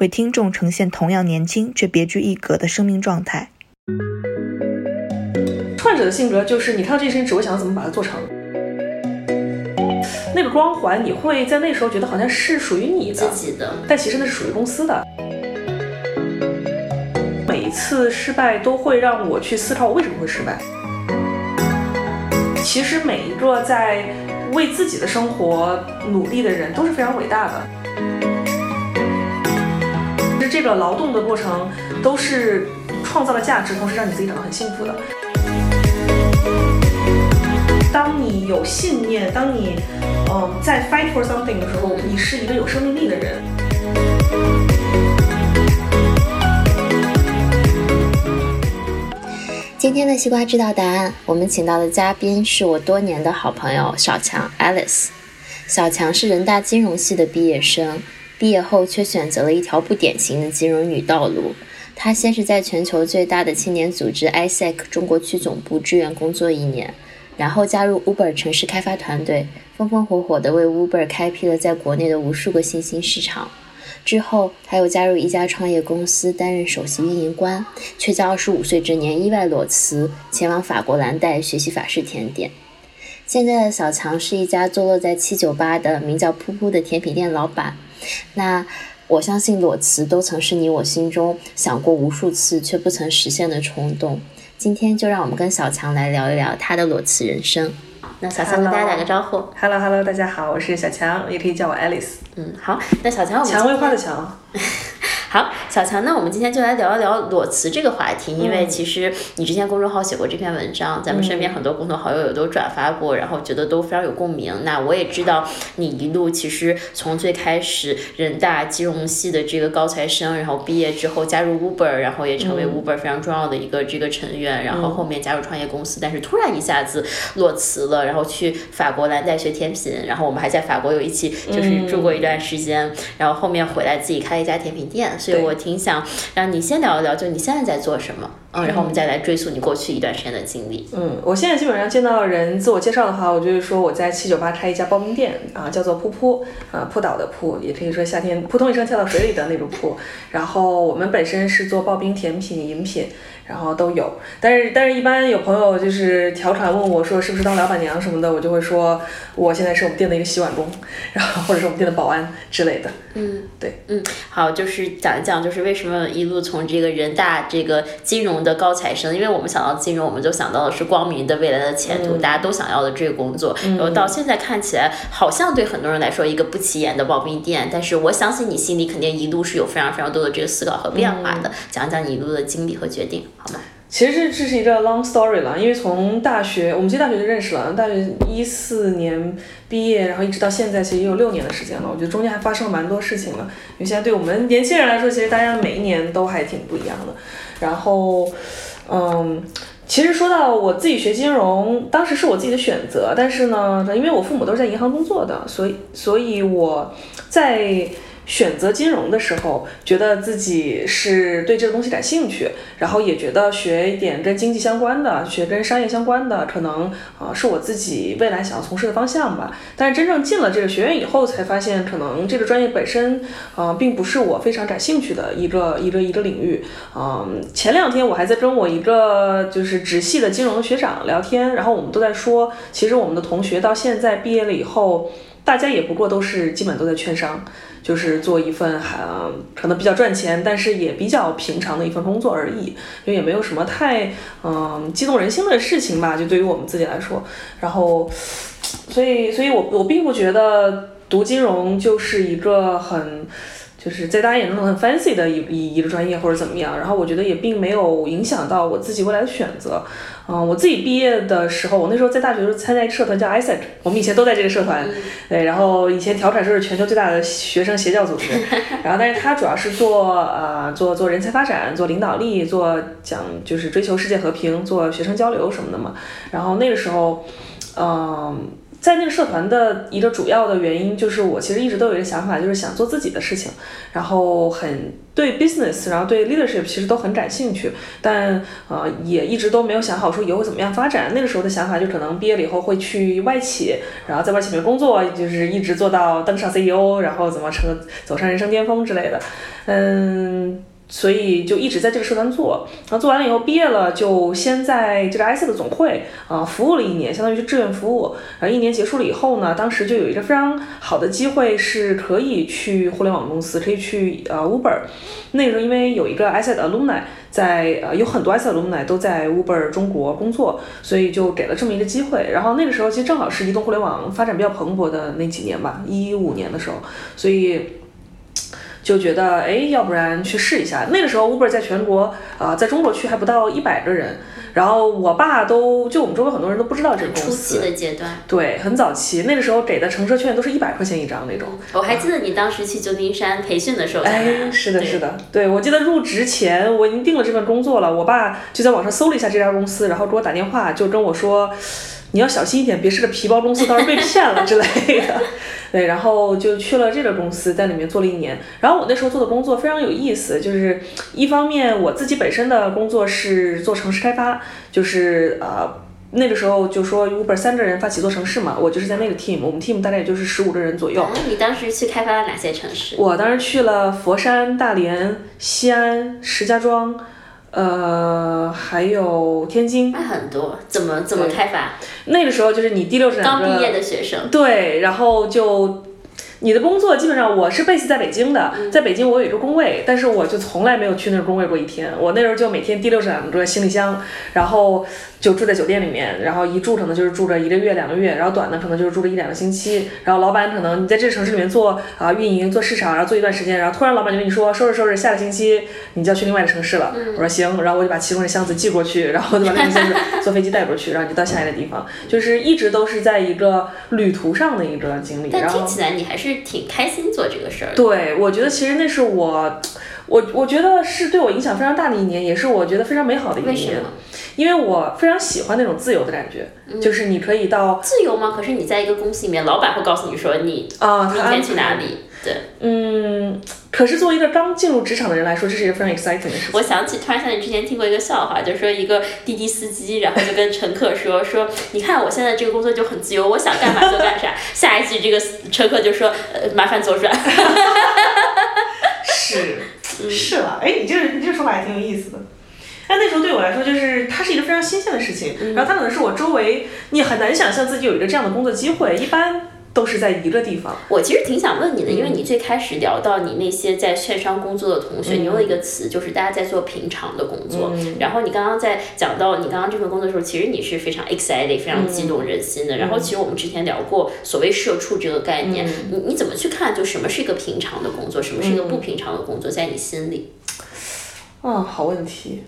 为听众呈现同样年轻却别具一格的生命状态。创业者的性格就是，你看到这件事情，只会想怎么把它做成。那个光环，你会在那时候觉得好像是属于你自己的，但其实那是属于公司的。每一次失败都会让我去思考，我为什么会失败。其实每一个在为自己的生活努力的人都是非常伟大的。这个劳动的过程都是创造了价值，同时让你自己感到很幸福的。当你有信念，当你嗯在 fight for something 的时候，你是一个有生命力的人。今天的西瓜知道答案，我们请到的嘉宾是我多年的好朋友小强 Alice。小强是人大金融系的毕业生，毕业后却选择了一条不典型的金融女道路。她先是在全球最大的青年组织 ISEC 中国区总部支援工作一年，然后加入 Uber 城市开发团队，风风火火地为 Uber 开辟了在国内的无数个新兴市场。之后，他又加入一家创业公司担任首席运营官，却在二十五岁之年意外裸辞，前往法国蓝带学习法式甜点。现在的小强是一家坐落在七九八的名叫“噗噗”的甜品店老板。那我相信裸辞都曾是你我心中想过无数次却不曾实现的冲动。今天就让我们跟小强来聊一聊他的裸辞人生。那小强跟大家打个招呼。Hello，Hello，大家好，我是小强，也可以叫我 Alice。嗯，好，那小强，我们蔷薇花的蔷。好，小强，那我们今天就来聊一聊裸辞这个话题，因为其实你之前公众号写过这篇文章，咱们身边很多共同好友也都转发过，然后觉得都非常有共鸣。那我也知道你一路其实从最开始人大金融系的这个高材生，然后毕业之后加入 Uber，然后也成为 Uber 非常重要的一个这个成员，然后后面加入创业公司，但是突然一下子裸辞了，然后去法国蓝带学甜品，然后我们还在法国有一起就是住过一段时间，然后后面回来自己开了一家甜品店。所以我挺想让你先聊一聊，就你现在在做什么，嗯，然后我们再来追溯你过去一段时间的经历。嗯，我现在基本上见到人自我介绍的话，我就是说我在七九八开一家刨冰店啊，叫做噗噗啊，扑倒的扑，也可以说夏天扑通一声跳到水里的那种扑。然后我们本身是做刨冰甜品、饮品。然后都有，但是但是一般有朋友就是调侃问我说是不是当老板娘什么的，我就会说我现在是我们店的一个洗碗工，然后或者是我们店的保安之类的。嗯，对，嗯，好，就是讲一讲，就是为什么一路从这个人大这个金融的高材生，因为我们想到金融，我们就想到的是光明的未来的前途，大家都想要的这个工作，然后到现在看起来好像对很多人来说一个不起眼的刨冰店，但是我相信你心里肯定一路是有非常非常多的这个思考和变化的，讲讲你一路的经历和决定。好吗？其实这这是一个 long story 了，因为从大学，我们其实大学就认识了，大学一四年毕业，然后一直到现在，其实也有六年的时间了。我觉得中间还发生了蛮多事情了，因为现在对我们年轻人来说，其实大家每一年都还挺不一样的。然后，嗯，其实说到我自己学金融，当时是我自己的选择，但是呢，因为我父母都是在银行工作的，所以，所以我在。选择金融的时候，觉得自己是对这个东西感兴趣，然后也觉得学一点跟经济相关的，学跟商业相关的，可能啊是我自己未来想要从事的方向吧。但是真正进了这个学院以后，才发现可能这个专业本身啊并不是我非常感兴趣的一个一个一个领域。嗯，前两天我还在跟我一个就是直系的金融学长聊天，然后我们都在说，其实我们的同学到现在毕业了以后，大家也不过都是基本都在券商。就是做一份很可能比较赚钱，但是也比较平常的一份工作而已，因为也没有什么太嗯激动人心的事情吧，就对于我们自己来说。然后，所以，所以我我并不觉得读金融就是一个很就是在大家眼中很 fancy 的一一一个专业或者怎么样，然后我觉得也并没有影响到我自己未来的选择。嗯，我自己毕业的时候，我那时候在大学的时候参加一个社团叫 ISEC，我们以前都在这个社团，对，然后以前调侃说是全球最大的学生邪教组织，然后但是它主要是做呃做做人才发展、做领导力、做讲就是追求世界和平、做学生交流什么的嘛。然后那个时候，嗯。在那个社团的一个主要的原因，就是我其实一直都有一个想法，就是想做自己的事情，然后很对 business，然后对 leadership 其实都很感兴趣，但呃也一直都没有想好说以后怎么样发展。那个时候的想法就可能毕业了以后会去外企，然后在外企里面工作，就是一直做到登上 CEO，然后怎么成走上人生巅峰之类的，嗯。所以就一直在这个社团做，然后做完了以后毕业了，就先在这个 i c 的总会啊服务了一年，相当于是志愿服务。然后一年结束了以后呢，当时就有一个非常好的机会，是可以去互联网公司，可以去呃 Uber。那个时候因为有一个 i c 的 alumni 在，呃有很多 i c alumni 都在 Uber 中国工作，所以就给了这么一个机会。然后那个时候其实正好是移动互联网发展比较蓬勃的那几年吧，一五年的时候，所以。就觉得哎，要不然去试一下。那个时候，Uber 在全国啊，在中国区还不到一百个人。然后我爸都，就我们周围很多人都不知道这个公司。初期的阶段。对，很早期。那个时候给的乘车券都是一百块钱一张那种。我还记得你当时去旧金山培训的时候。哎，是的，是的。对，我记得入职前我已经定了这份工作了。我爸就在网上搜了一下这家公司，然后给我打电话，就跟我说。你要小心一点，别是个皮包公司，到时候被骗了 之类的。对，然后就去了这个公司，在里面做了一年。然后我那时候做的工作非常有意思，就是一方面我自己本身的工作是做城市开发，就是呃那个时候就说 Uber 三个人发起做城市嘛，我就是在那个 team，我们 team 大概也就是十五个人左右。你当时去开发了哪些城市？我当时去了佛山、大连、西安、石家庄。呃，还有天津，那很多，怎么怎么开发？那个时候就是你第六刚毕业的学生，对，然后就你的工作基本上我是 base 在北京的，在北京我有一个工位，但是我就从来没有去那儿工位过一天，我那时候就每天提溜着两个行李箱，然后。就住在酒店里面，然后一住可能就是住着一个月两个月，然后短的可能就是住着一两个星期。然后老板可能你在这个城市里面做啊运营做市场，然后做一段时间，然后突然老板就跟你说收拾收拾，下个星期你就要去另外一个城市了。我说行，然后我就把其中的箱子寄过去，然后就把那个箱子 坐飞机带过去，然后就到下一个地方，就是一直都是在一个旅途上的一个经历。但听起来你还是挺开心做这个事儿。对，我觉得其实那是我，我我觉得是对我影响非常大的一年，也是我觉得非常美好的一年。因为我非常喜欢那种自由的感觉，就是你可以到自由吗？可是你在一个公司里面，老板会告诉你说你啊，明天去哪里？对，嗯，可是作为一个刚进入职场的人来说，这是一个非常 exciting 的事情。我想起，突然想起之前听过一个笑话，就是说一个滴滴司机，然后就跟乘客说说，你看我现在这个工作就很自由，我想干嘛就干啥。下一句这个乘客就说，呃，麻烦左转。是，是。了，哎，你这个你这个说法还挺有意思的。但那时候对我来说，就是它是一个非常新鲜的事情，然后它可能是我周围你很难想象自己有一个这样的工作机会，一般都是在一个地方。我其实挺想问你的，因为你最开始聊到你那些在券商工作的同学，你用了一个词，就是大家在做平常的工作。然后你刚刚在讲到你刚刚这份工作的时候，其实你是非常 excited、非常激动人心的。然后其实我们之前聊过所谓社畜这个概念，你你怎么去看？就什么是一个平常的工作，什么是一个不平常的工作，在你心里？嗯，好问题。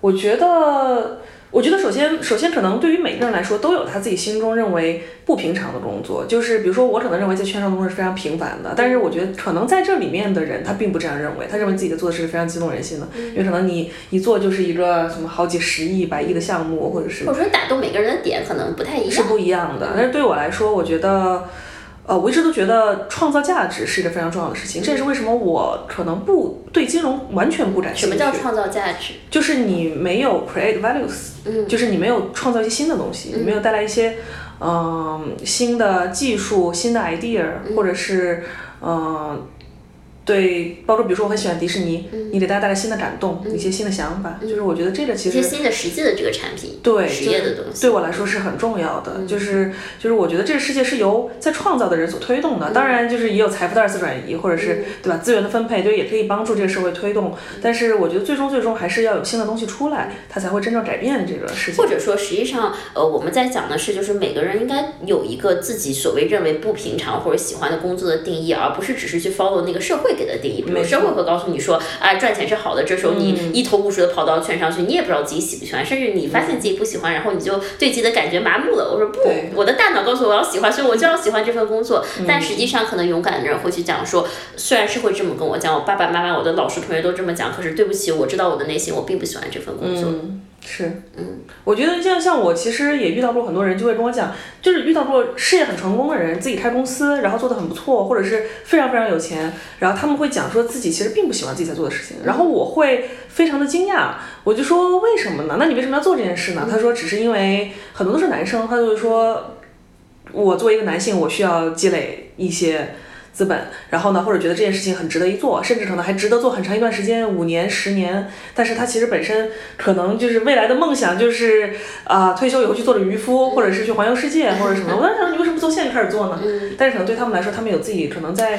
我觉得，我觉得首先，首先可能对于每个人来说，都有他自己心中认为不平常的工作。就是比如说，我可能认为在券商工作是非常平凡的，但是我觉得可能在这里面的人他并不这样认为，他认为自己的做的是非常激动人心的，因为可能你一做就是一个什么好几十亿、百亿的项目，或者是或者说打动每个人的点可能不太一样，是不一样的。但是对我来说，我觉得。呃，我一直都觉得创造价值是一个非常重要的事情，这也是为什么我可能不对金融完全不感兴趣。什么叫创造价值？就是你没有 create values，嗯，就是你没有创造一些新的东西，你没有带来一些嗯新的技术、新的 idea，或者是嗯。对，包括比如说我很喜欢迪士尼，你给大家带来新的感动，一些新的想法，就是我觉得这个其实一些新的实际的这个产品，对实业的东西，对我来说是很重要的。就是就是我觉得这个世界是由在创造的人所推动的，当然就是也有财富的二次转移，或者是对吧资源的分配，就也可以帮助这个社会推动。但是我觉得最终最终还是要有新的东西出来，它才会真正改变这个世界。或者说，实际上，呃，我们在讲的是，就是每个人应该有一个自己所谓认为不平常或者喜欢的工作的定义，而不是只是去 follow 那个社会给的定义。比如社会会告诉你说，啊，赚钱是好的，这时候你一头雾水的跑到券商去，你也不知道自己喜不喜欢，甚至你发现自己不喜欢，然后你就对自己的感觉麻木了。我说不，我的大脑告诉我要喜欢，所以我就要喜欢这份工作。但实际上，可能勇敢的人会去讲说，虽然是会这么跟我讲，我爸爸妈妈、我的老师、同学都这么讲，可是对不起，我知道我的内心我并不喜欢这份工作。是，嗯，我觉得像像我其实也遇到过很多人，就会跟我讲，就是遇到过事业很成功的人，自己开公司，然后做的很不错，或者是非常非常有钱，然后他们会讲说自己其实并不喜欢自己在做的事情，然后我会非常的惊讶，我就说为什么呢？那你为什么要做这件事呢？他说只是因为很多都是男生，他就说，我作为一个男性，我需要积累一些。资本，然后呢，或者觉得这件事情很值得一做，甚至可能还值得做很长一段时间，五年、十年。但是他其实本身可能就是未来的梦想，就是啊，退休以后去做了渔夫，或者是去环游世界，或者什么。我当时想，你为什么不从现在开始做呢？但是可能对他们来说，他们有自己可能在。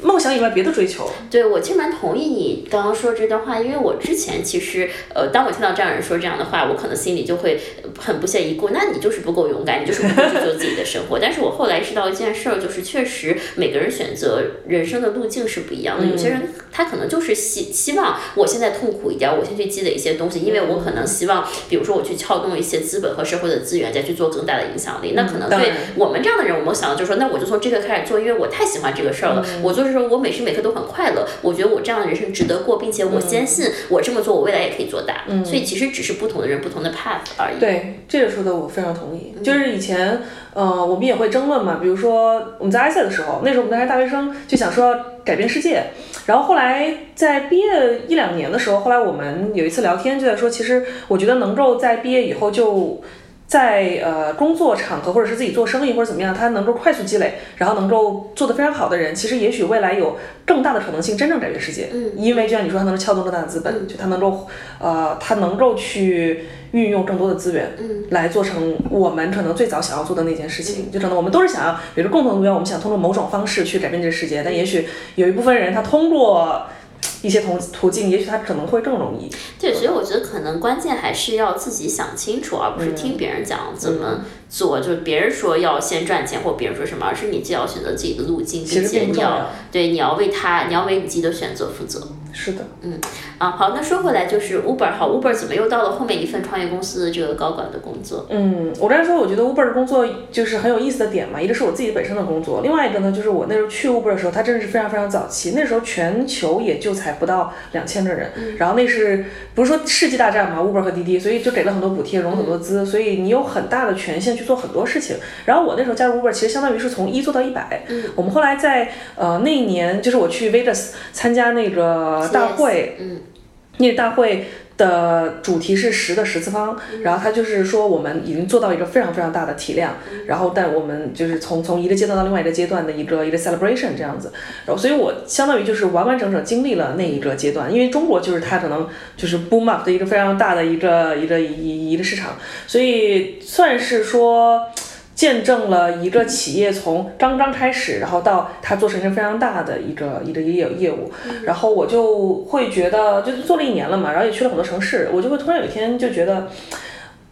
梦想以外别的追求，对我其实蛮同意你刚刚说这段话，因为我之前其实呃，当我听到这样人说这样的话，我可能心里就会很不屑一顾，那你就是不够勇敢，你就是不够去做自己的生活。但是我后来意识到一件事儿，就是确实每个人选择人生的路径是不一样的。有些人他可能就是希希望我现在痛苦一点，我先去积累一些东西，因为我可能希望，比如说我去撬动一些资本和社会的资源，再去做更大的影响力。那可能对我们这样的人，我们想的就是说，那我就从这个开始做，因为我太喜欢这个事儿了，我做。就是说我每时每刻都很快乐，我觉得我这样的人生值得过，并且我坚信我这么做，我未来也可以做大。嗯，所以其实只是不同的人不同的 path 而已。对，这个说的我非常同意。就是以前，呃，我们也会争论嘛，比如说我们在埃塞的时候，那时候我们还是大学生，就想说要改变世界。然后后来在毕业一两年的时候，后来我们有一次聊天，就在说，其实我觉得能够在毕业以后就。在呃工作场合或者是自己做生意或者怎么样，他能够快速积累，然后能够做得非常好的人，其实也许未来有更大的可能性真正改变世界。嗯，因为就像你说，他能够撬动更大的资本，就他能够呃他能够去运用更多的资源，嗯，来做成我们可能最早想要做的那件事情。就可能我们都是想要有着共同的目标，我们想通过某种方式去改变这个世界，但也许有一部分人他通过。一些途途径，也许他可能会更容易。对，所以我觉得可能关键还是要自己想清楚，而不是听别人讲怎么做。就是别人说要先赚钱，或别人说什么，而是你既要选择自己的路径，并且你要对你要为他，你要为你自己的选择负责。是的，嗯，啊，好，那说回来就是 Uber，好，Uber 怎么又到了后面一份创业公司的这个高管的工作？嗯，我刚才说，我觉得 Uber 的工作就是很有意思的点嘛，一个是我自己本身的工作，另外一个呢，就是我那时候去 Uber 的时候，它真的是非常非常早期，那时候全球也就才不到两千个人，然后那是不是说世纪大战嘛，Uber 和滴滴，所以就给了很多补贴，融很多资，所以你有很大的权限去做很多事情。然后我那时候加入 Uber，其实相当于是从一做到一百。嗯，我们后来在呃那一年，就是我去 Vegas 参加那个。大会，嗯，那个大会的主题是十的十次方，然后他就是说我们已经做到一个非常非常大的体量，然后但我们就是从从一个阶段到另外一个阶段的一个一个 celebration 这样子，然后所以我相当于就是完完整整经历了那一个阶段，因为中国就是它可能就是 boom up 的一个非常大的一个一个一一个市场，所以算是说。见证了一个企业从刚刚开始，然后到它做成一个非常大的一个一个业业务，然后我就会觉得，就是做了一年了嘛，然后也去了很多城市，我就会突然有一天就觉得。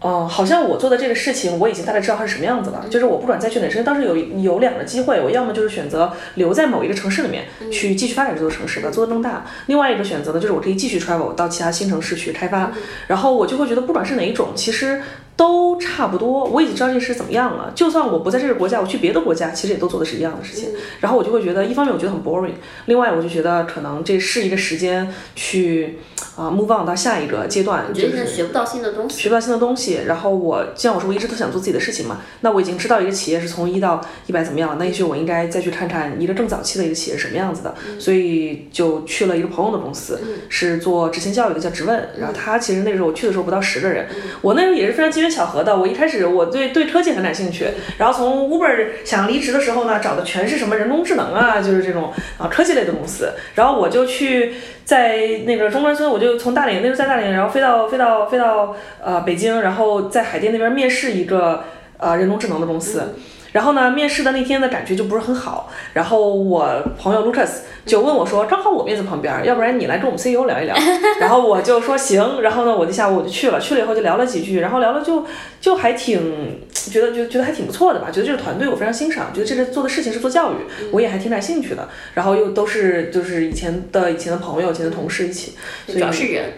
嗯，好像我做的这个事情，我已经大概知道它是什么样子了。就是我不管再去哪城市，当时有有两个机会，我要么就是选择留在某一个城市里面去继续发展这座城市，把做得更大；另外一个选择呢，就是我可以继续 travel 到其他新城市去开发。然后我就会觉得，不管是哪一种，其实都差不多。我已经知道这事怎么样了。就算我不在这个国家，我去别的国家，其实也都做的是一样的事情。然后我就会觉得，一方面我觉得很 boring，另外我就觉得可能这是一个时间去。啊 move on 到下一个阶段，就是学不到新的东西，学不到新的东西。然后我像我说，我一直都想做自己的事情嘛。那我已经知道一个企业是从一到一百怎么样了，那也许我应该再去看看一个更早期的一个企业是什么样子的。所以就去了一个朋友的公司，是做执行教育的，叫直问。然后他其实那时候我去的时候不到十个人，我那时候也是非常机缘巧合的。我一开始我对对科技很感兴趣，然后从 Uber 想离职的时候呢，找的全是什么人工智能啊，就是这种啊科技类的公司。然后我就去。在那个中关村，我就从大连，那时候在大连，然后飞到飞到飞到呃北京，然后在海淀那边面试一个呃人工智能的公司。然后呢，面试的那天的感觉就不是很好。然后我朋友 Lucas 就问我说：“正好我面在旁边，要不然你来跟我们 CEO 聊一聊。”然后我就说行。然后呢，我就下午我就去了，去了以后就聊了几句，然后聊了就就还挺觉得就觉得还挺不错的吧。觉得这个团队我非常欣赏，觉得这个做的事情是做教育，我也还挺感兴趣的。然后又都是就是以前的以前的朋友、以前的同事一起，主要是人。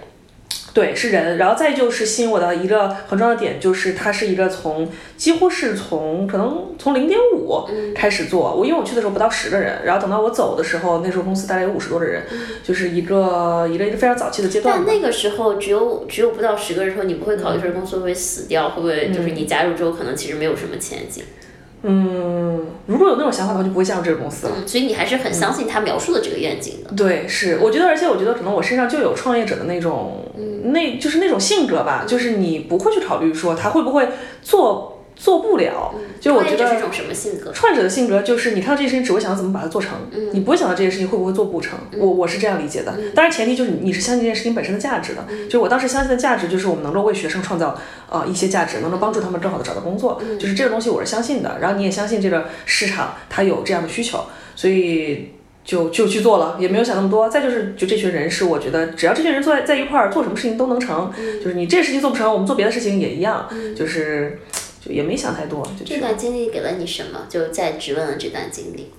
对，是人，然后再就是吸引我的一个很重要的点，就是它是一个从几乎是从可能从零点五开始做，我因为我去的时候不到十个人，然后等到我走的时候，那时候公司大概有五十多个人，就是一个一个一个非常早期的阶段。但那个时候只有只有不到十个人的时候，你不会考虑说公司会不会死掉，会不会就是你加入之后可能其实没有什么前景。嗯，如果有那种想法的话，就不会加入这个公司了。所以你还是很相信他描述的这个愿景的。对，是，我觉得，而且我觉得可能我身上就有创业者的那种，那就是那种性格吧，就是你不会去考虑说他会不会做。做不了，就我觉得是一种什么性格？创业者的性格就是你看到这件事情只会想到怎么把它做成，你不会想到这件事情会不会做不成。我我是这样理解的，当然前提就是你是相信这件事情本身的价值的。就我当时相信的价值就是我们能够为学生创造呃一些价值，能够帮助他们更好的找到工作，就是这个东西我是相信的。然后你也相信这个市场它有这样的需求，所以就就去做了，也没有想那么多。再就是就这群人是我觉得只要这群人坐在在一块儿做什么事情都能成，就是你这事情做不成，我们做别的事情也一样，就是。就也没想太多，就这段经历给了你什么？就在质问了这段经历。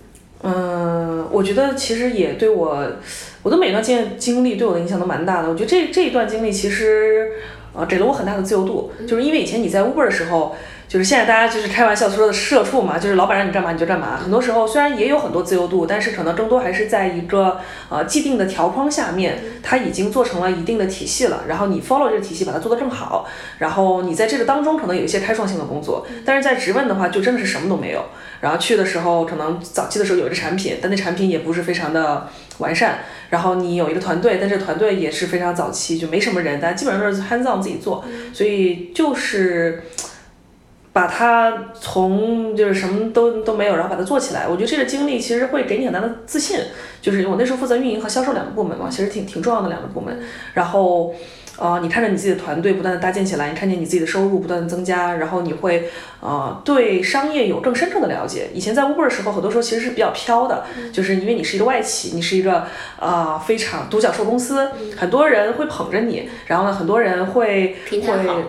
嗯，我觉得其实也对我，我的每段经经历对我的影响都蛮大的。我觉得这这一段经历其实，呃，给了我很大的自由度，就是因为以前你在 Uber 的时候。就是现在大家就是开玩笑说的社畜嘛，就是老板让你干嘛你就干嘛。很多时候虽然也有很多自由度，但是可能更多还是在一个呃既定的条框下面，它已经做成了一定的体系了。然后你 follow 这个体系，把它做得更好。然后你在这个当中可能有一些开创性的工作，但是在直问的话就真的是什么都没有。然后去的时候可能早期的时候有一个产品，但那产品也不是非常的完善。然后你有一个团队，但这团队也是非常早期，就没什么人，大家基本上都是 hands on 自己做。所以就是。把它从就是什么都都没有，然后把它做起来，我觉得这个经历其实会给你很大的自信。就是我那时候负责运营和销售两个部门嘛，其实挺挺重要的两个部门。然后，呃，你看着你自己的团队不断的搭建起来，你看见你自己的收入不断的增加，然后你会呃对商业有更深刻的了解。以前在 Uber 的时候，很多时候其实是比较飘的，就是因为你是一个外企，你是一个呃非常独角兽公司，很多人会捧着你，然后呢，很多人会会。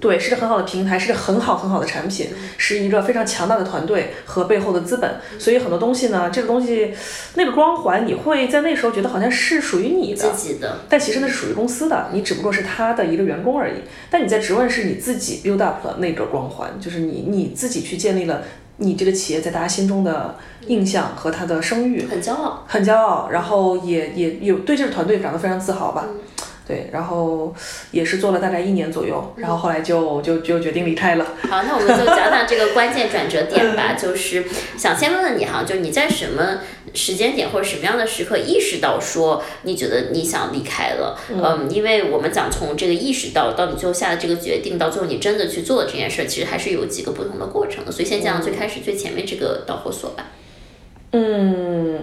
对，是个很好的平台，是个很好很好的产品，是一个非常强大的团队和背后的资本，所以很多东西呢，这个东西那个光环，你会在那时候觉得好像是属于你的，自己的，但其实那是属于公司的，你只不过是他的一个员工而已。但你在职问是你自己 build up 了那个光环，就是你你自己去建立了你这个企业在大家心中的印象和他的声誉，很骄傲，很骄傲，然后也也有对这个团队感到非常自豪吧。对，然后也是做了大概一年左右，然后后来就就就决定离开了。好，那我们就讲讲这个关键转折点吧。就是想先问问你哈，就你在什么时间点或者什么样的时刻意识到说你觉得你想离开了？嗯，因为我们讲从这个意识到到你最后下的这个决定，到最后你真的去做了这件事，其实还是有几个不同的过程的。所以先讲最开始最前面这个导火索吧。嗯。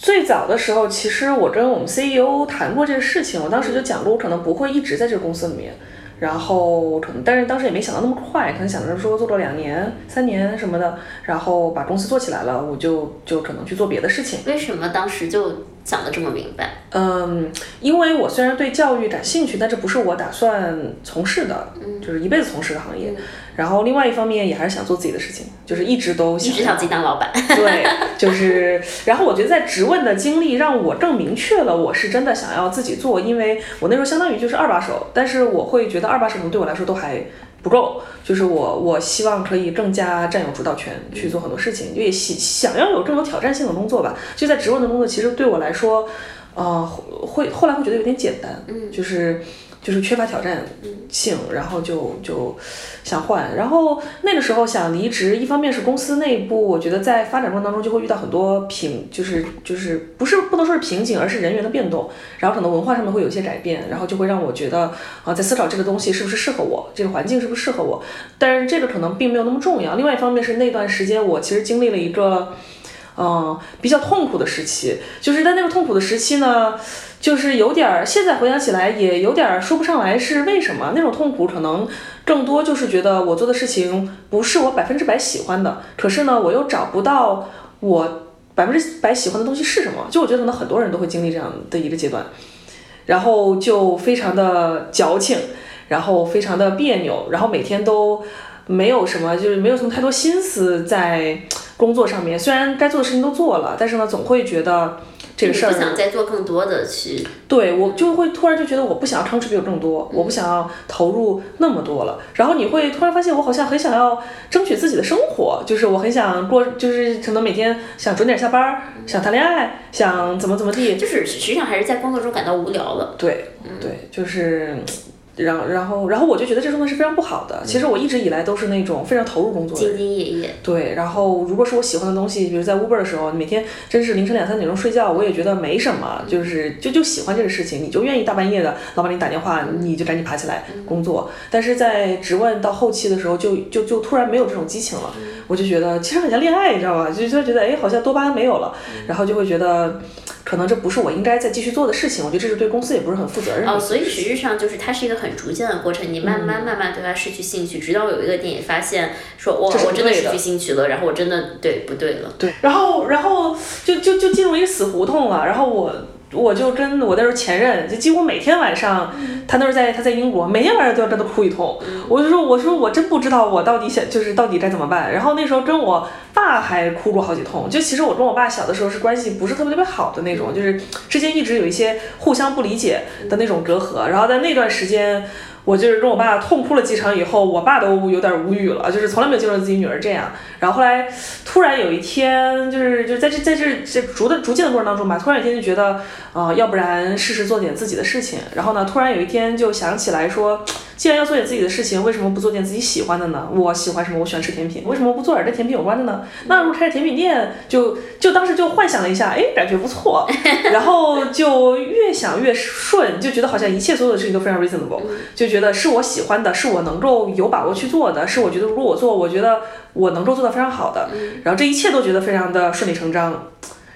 最早的时候，其实我跟我们 CEO 谈过这个事情，我当时就讲过，我可能不会一直在这个公司里面。然后可能，但是当时也没想到那么快，可能想着说做个两年、三年什么的，然后把公司做起来了，我就就可能去做别的事情。为什么当时就想的这么明白？嗯，因为我虽然对教育感兴趣，但这不是我打算从事的，就是一辈子从事的行业。然后另外一方面也还是想做自己的事情，就是一直都一直想自己当老板。对，就是，然后我觉得在职问的经历让我更明确了，我是真的想要自己做，因为我那时候相当于就是二把手，但是我会觉得二把手对我来说都还不够，就是我我希望可以更加占有主导权去做很多事情，也想想要有更有挑战性的工作吧。就在职位的工作，其实对我来说。呃，会后来会觉得有点简单，嗯就是就是缺乏挑战性，然后就就想换。然后那个时候想离职，一方面是公司内部，我觉得在发展过程当中就会遇到很多瓶，就是就是不是不能说是瓶颈，而是人员的变动，然后可能文化上面会有一些改变，然后就会让我觉得啊、在思考这个东西是不是适合我，这个环境是不是适合我。但是这个可能并没有那么重要。另外一方面是那段时间我其实经历了一个。嗯，比较痛苦的时期，就是在那个痛苦的时期呢，就是有点儿，现在回想起来也有点儿说不上来是为什么。那种痛苦可能更多就是觉得我做的事情不是我百分之百喜欢的，可是呢，我又找不到我百分之百喜欢的东西是什么。就我觉得可能很多人都会经历这样的一个阶段，然后就非常的矫情，然后非常的别扭，然后每天都没有什么，就是没有什么太多心思在工作上面。虽然该做的事情都做了，但是呢，总会觉得这个事儿不想再做更多的去，对我就会突然就觉得我不想要 contribute 更多，我不想要投入那么多了。然后你会突然发现，我好像很想要争取自己的生活，就是我很想过，就是可能每天想准点下班儿，想谈恋爱，想怎么怎么地。就是实际上还是在工作中感到无聊了。对对，就是。然后，然后，然后我就觉得这状态是非常不好的。其实我一直以来都是那种非常投入工作的人，兢兢业业，对，然后如果是我喜欢的东西，比如在 Uber 的时候，每天真是凌晨两三点钟睡觉，我也觉得没什么，就是就就喜欢这个事情，你就愿意大半夜的，老板给你打电话，你就赶紧爬起来工作。但是在直问到后期的时候就，就就突然没有这种激情了，我就觉得其实很像恋爱，你知道吧？就就觉得哎，好像多巴胺没有了，然后就会觉得可能这不是我应该再继续做的事情，我觉得这是对公司也不是很负责任的。哦，所以实质上就是它是一个很逐渐的过程，你慢慢慢慢对它失去兴趣，直到有一个点你发现说，我，我真的失去兴趣了，然后我真的对不对了。对，然后然后就就就进入一个死胡同了。然后我我就跟我那时候前任，就几乎每天晚上，他那时候在他在英国，每天晚上都要跟他哭一通。我就说我说我真不知道我到底想就是到底该怎么办。然后那时候跟我爸还哭过好几通。就其实我跟我爸小的时候是关系不是特别特别好的那种，就是之间一直有一些互相不理解的那种隔阂。然后在那段时间。我就是跟我爸痛哭了几场以后，我爸都有点无语了，就是从来没有见过自己女儿这样。然后后来突然有一天，就是就在这在这这逐的逐渐的过程当中吧，突然有一天就觉得，呃，要不然试试做点自己的事情。然后呢，突然有一天就想起来说，既然要做点自己的事情，为什么不做点自己喜欢的呢？我喜欢什么？我喜欢吃甜品，为什么不做点跟甜品有关的呢？那如果开个甜品店，就就当时就幻想了一下，哎，感觉不错，然后就越想越顺，就觉得好像一切所有的事情都非常 reasonable，就觉得是我喜欢的，是我能够有把握去做的，是我觉得如果我做，我觉得我能够做到非常好的，然后这一切都觉得非常的顺理成章。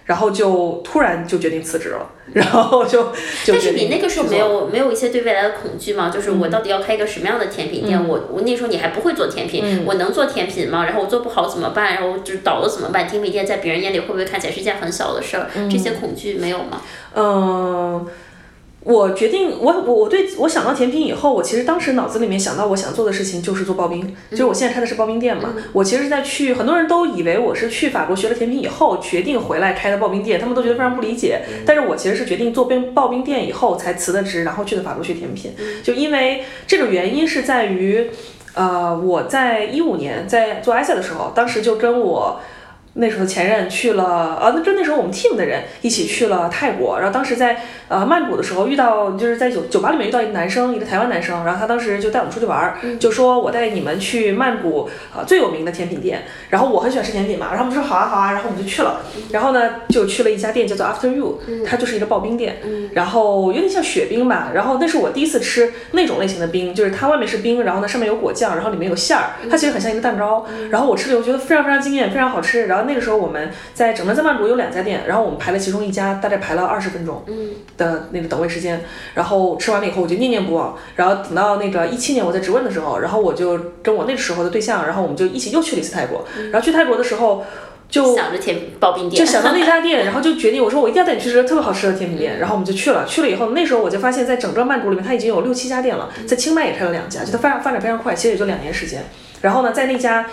然后就突然就决定辞职了，然后就就但是你那个时候没有没有一些对未来的恐惧吗？就是我到底要开一个什么样的甜品店？嗯我我那时候你还不会做甜品，我能做甜品吗？然后我做不好怎么办？然后就是倒了怎么办？甜品店在别人眼里会不会看起来是件很小的事儿？这些恐惧没有吗？嗯，我决定，我我我对我想到甜品以后，我其实当时脑子里面想到我想做的事情就是做刨冰，就是我现在开的是刨冰店嘛。我其实是在去，很多人都以为我是去法国学了甜品以后决定回来开的刨冰店，他们都觉得非常不理解。但是我其实是决定做冰刨冰店以后才辞的职，然后去的法国学甜品。就因为这个原因是在于，呃，我在一五年在做埃塞的时候，当时就跟我。那时候前任去了，啊，那就那时候我们 team 的人一起去了泰国，然后当时在呃曼谷的时候遇到，就是在酒酒吧里面遇到一个男生，一个台湾男生，然后他当时就带我们出去玩儿，就说我带你们去曼谷呃最有名的甜品店，然后我很喜欢吃甜品嘛，然后我们说好啊好啊，然后我们就去了，然后呢就去了一家店叫做 After You，它就是一个刨冰店，然后有点像雪冰吧，然后那是我第一次吃那种类型的冰，就是它外面是冰，然后呢上面有果酱，然后里面有馅儿，它其实很像一个蛋糕，然后我吃了我觉得非常非常惊艳，非常好吃，然后那个时候我们在整个在曼谷有两家店，然后我们排了其中一家，大概排了二十分钟的那个等位时间，然后吃完了以后我就念念不忘，然后等到那个一七年我在直问的时候，然后我就跟我那时候的对象，然后我们就一起又去了一次泰国，然后去泰国的时候就想着甜刨冰店，就想到那家店，然后就决定我说我一定要带你去吃个特别好吃的甜品店，然后我们就去了。去了以后，那时候我就发现，在整个曼谷里面，它已经有六七家店了，在清迈也开了两家，就它发展发展非常快，其实也就两年时间。然后呢，在那家。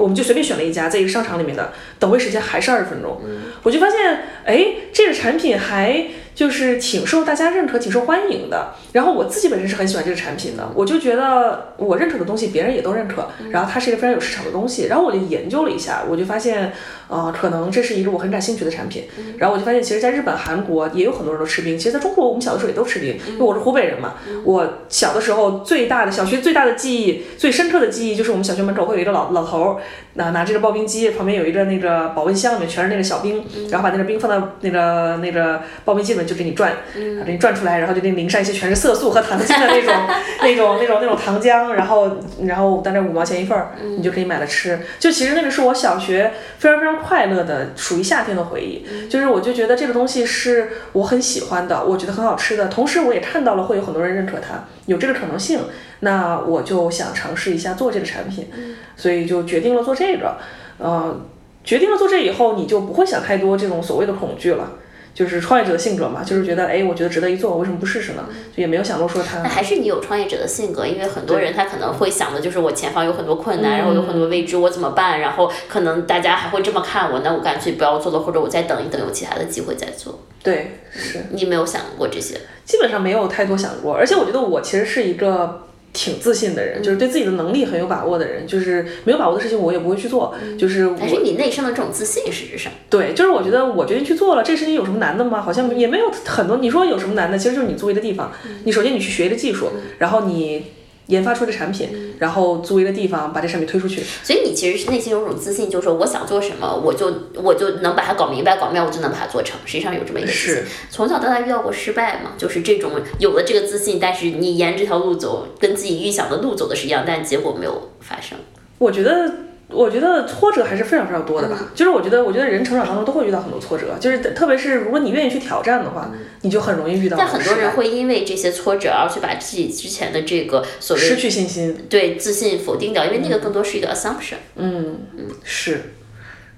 我们就随便选了一家，在一个商场里面的，等位时间还是二十分钟，我就发现，哎，这个产品还就是挺受大家认可、挺受欢迎的。然后我自己本身是很喜欢这个产品的，我就觉得我认可的东西别人也都认可，然后它是一个非常有市场的东西。然后我就研究了一下，我就发现，呃，可能这是一个我很感兴趣的产品。然后我就发现，其实在日本、韩国也有很多人都吃冰。其实在中国，我们小的时候也都吃冰，因为我是湖北人嘛。我小的时候最大的小学最大的记忆、最深刻的记忆就是我们小学门口会有一个老老头儿，拿拿这个刨冰机，旁边有一个那个保温箱，里面全是那个小冰，然后把那个冰放到那个那个刨冰机里面就给你转，然后给你转出来，然后就给你淋上一些全是色素和糖精的那种 那种那种那种糖浆，然后然后大概五毛钱一份儿，你就可以买了吃。就其实那个是我小学非常非常快乐的，属于夏天的回忆。就是我就觉得这个东西是我很喜欢的，我觉得很好吃的，同时我也看到了会有很多人认可它，有这个可能性，那我就想尝试一下做这个产品，所以就决定了做这个。呃，决定了做这以后，你就不会想太多这种所谓的恐惧了。就是创业者的性格嘛，就是觉得哎，我觉得值得一做，我为什么不试试呢？就也没有想过说他。那还是你有创业者的性格，因为很多人他可能会想的就是我前方有很多困难，然后有很多未知，我怎么办？然后可能大家还会这么看我，那我干脆不要做了，或者我再等一等，有其他的机会再做。对，是你没有想过这些？基本上没有太多想过，而且我觉得我其实是一个。挺自信的人，就是对自己的能力很有把握的人，就是没有把握的事情我也不会去做，就是还是你内生的这种自信，实质上对，就是我觉得我决定去做了，这事情有什么难的吗？好像也没有很多。你说有什么难的？其实就是你租一个地方，你首先你去学一个技术，然后你。研发出的产品，然后租一个地方把这产品推出去。所以你其实是内心有种自信，就是说我想做什么，我就我就能把它搞明白、搞妙，我就能把它做成。实际上有这么一个自信。从小到大遇到过失败嘛？就是这种有了这个自信，但是你沿这条路走，跟自己预想的路走的是一样，但结果没有发生。我觉得。我觉得挫折还是非常非常多的吧，就是我觉得，我觉得人成长当中都会遇到很多挫折，就是特别是如果你愿意去挑战的话，你就很容易遇到。但很多人会因为这些挫折而去把自己之前的这个所谓失去信心，对自信否定掉，因为那个更多是一个 assumption。嗯嗯，是。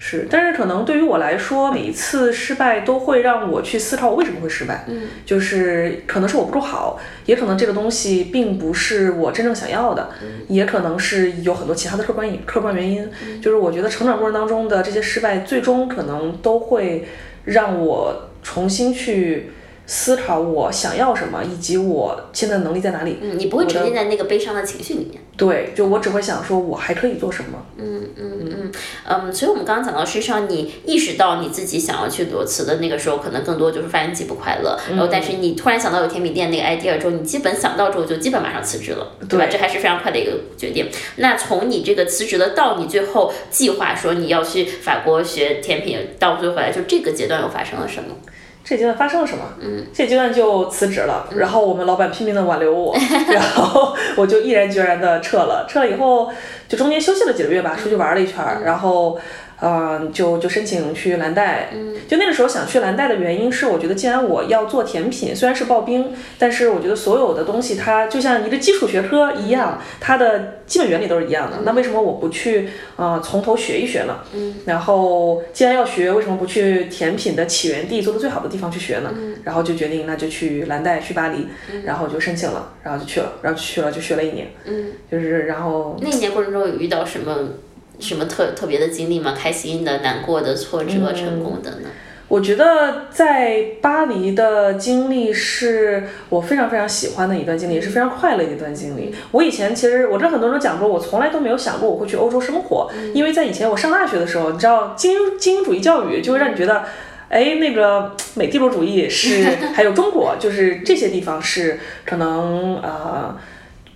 是，但是可能对于我来说，每一次失败都会让我去思考我为什么会失败。嗯，就是可能是我不够好，也可能这个东西并不是我真正想要的，也可能是有很多其他的客观客观原因。就是我觉得成长过程当中的这些失败，最终可能都会让我重新去。思考我想要什么，以及我现在能力在哪里。嗯，你不会沉浸在那个悲伤的情绪里面。对，就我只会想说，我还可以做什么。嗯嗯嗯嗯。所以我们刚刚讲到，实际上你意识到你自己想要去裸辞的那个时候，可能更多就是发现自己不快乐。然后，但是你突然想到有甜品店那个 idea 之后，你基本想到之后就基本马上辞职了，对吧？这还是非常快的一个决定。那从你这个辞职的到你最后计划说你要去法国学甜品，到最后回来，就这个阶段又发生了什么？这阶段发生了什么？嗯，这阶段就辞职了，然后我们老板拼命的挽留我，然后我就毅然决然的撤了。撤了以后，就中间休息了几个月吧，出去玩了一圈，然后。嗯，就就申请去蓝带，嗯就那个时候想去蓝带的原因是，我觉得既然我要做甜品，虽然是刨冰，但是我觉得所有的东西它就像一个基础学科一样，它的基本原理都是一样的。那为什么我不去啊从头学一学呢？嗯然后既然要学，为什么不去甜品的起源地做的最好的地方去学呢？嗯然后就决定那就去蓝带去巴黎，然后就申请了，然后就去了，然后去了就学了一年，嗯就是然后那一年过程中有遇到什么？什么特特别的经历吗？开心的、难过的、挫折、成功的呢？我觉得在巴黎的经历是我非常非常喜欢的一段经历，也是非常快乐的一段经历。我以前其实我跟很多人讲过，我从来都没有想过我会去欧洲生活，因为在以前我上大学的时候，你知道精英精英主义教育就会让你觉得，哎，那个美帝国主义是，还有中国，就是这些地方是可能呃。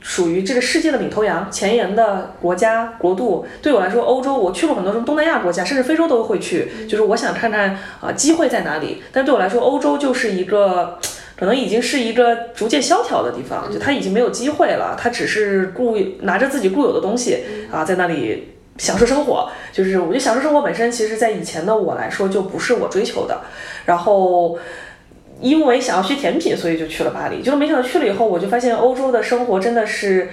属于这个世界的领头羊、前沿的国家、国度。对我来说，欧洲我去过很多什么东南亚国家，甚至非洲都会去。就是我想看看啊，机会在哪里。但对我来说，欧洲就是一个可能已经是一个逐渐萧条的地方，就它已经没有机会了。它只是固拿着自己固有的东西啊，在那里享受生活。就是我觉得享受生活本身，其实在以前的我来说就不是我追求的。然后。因为想要学甜品，所以就去了巴黎。就是没想到去了以后，我就发现欧洲的生活真的是。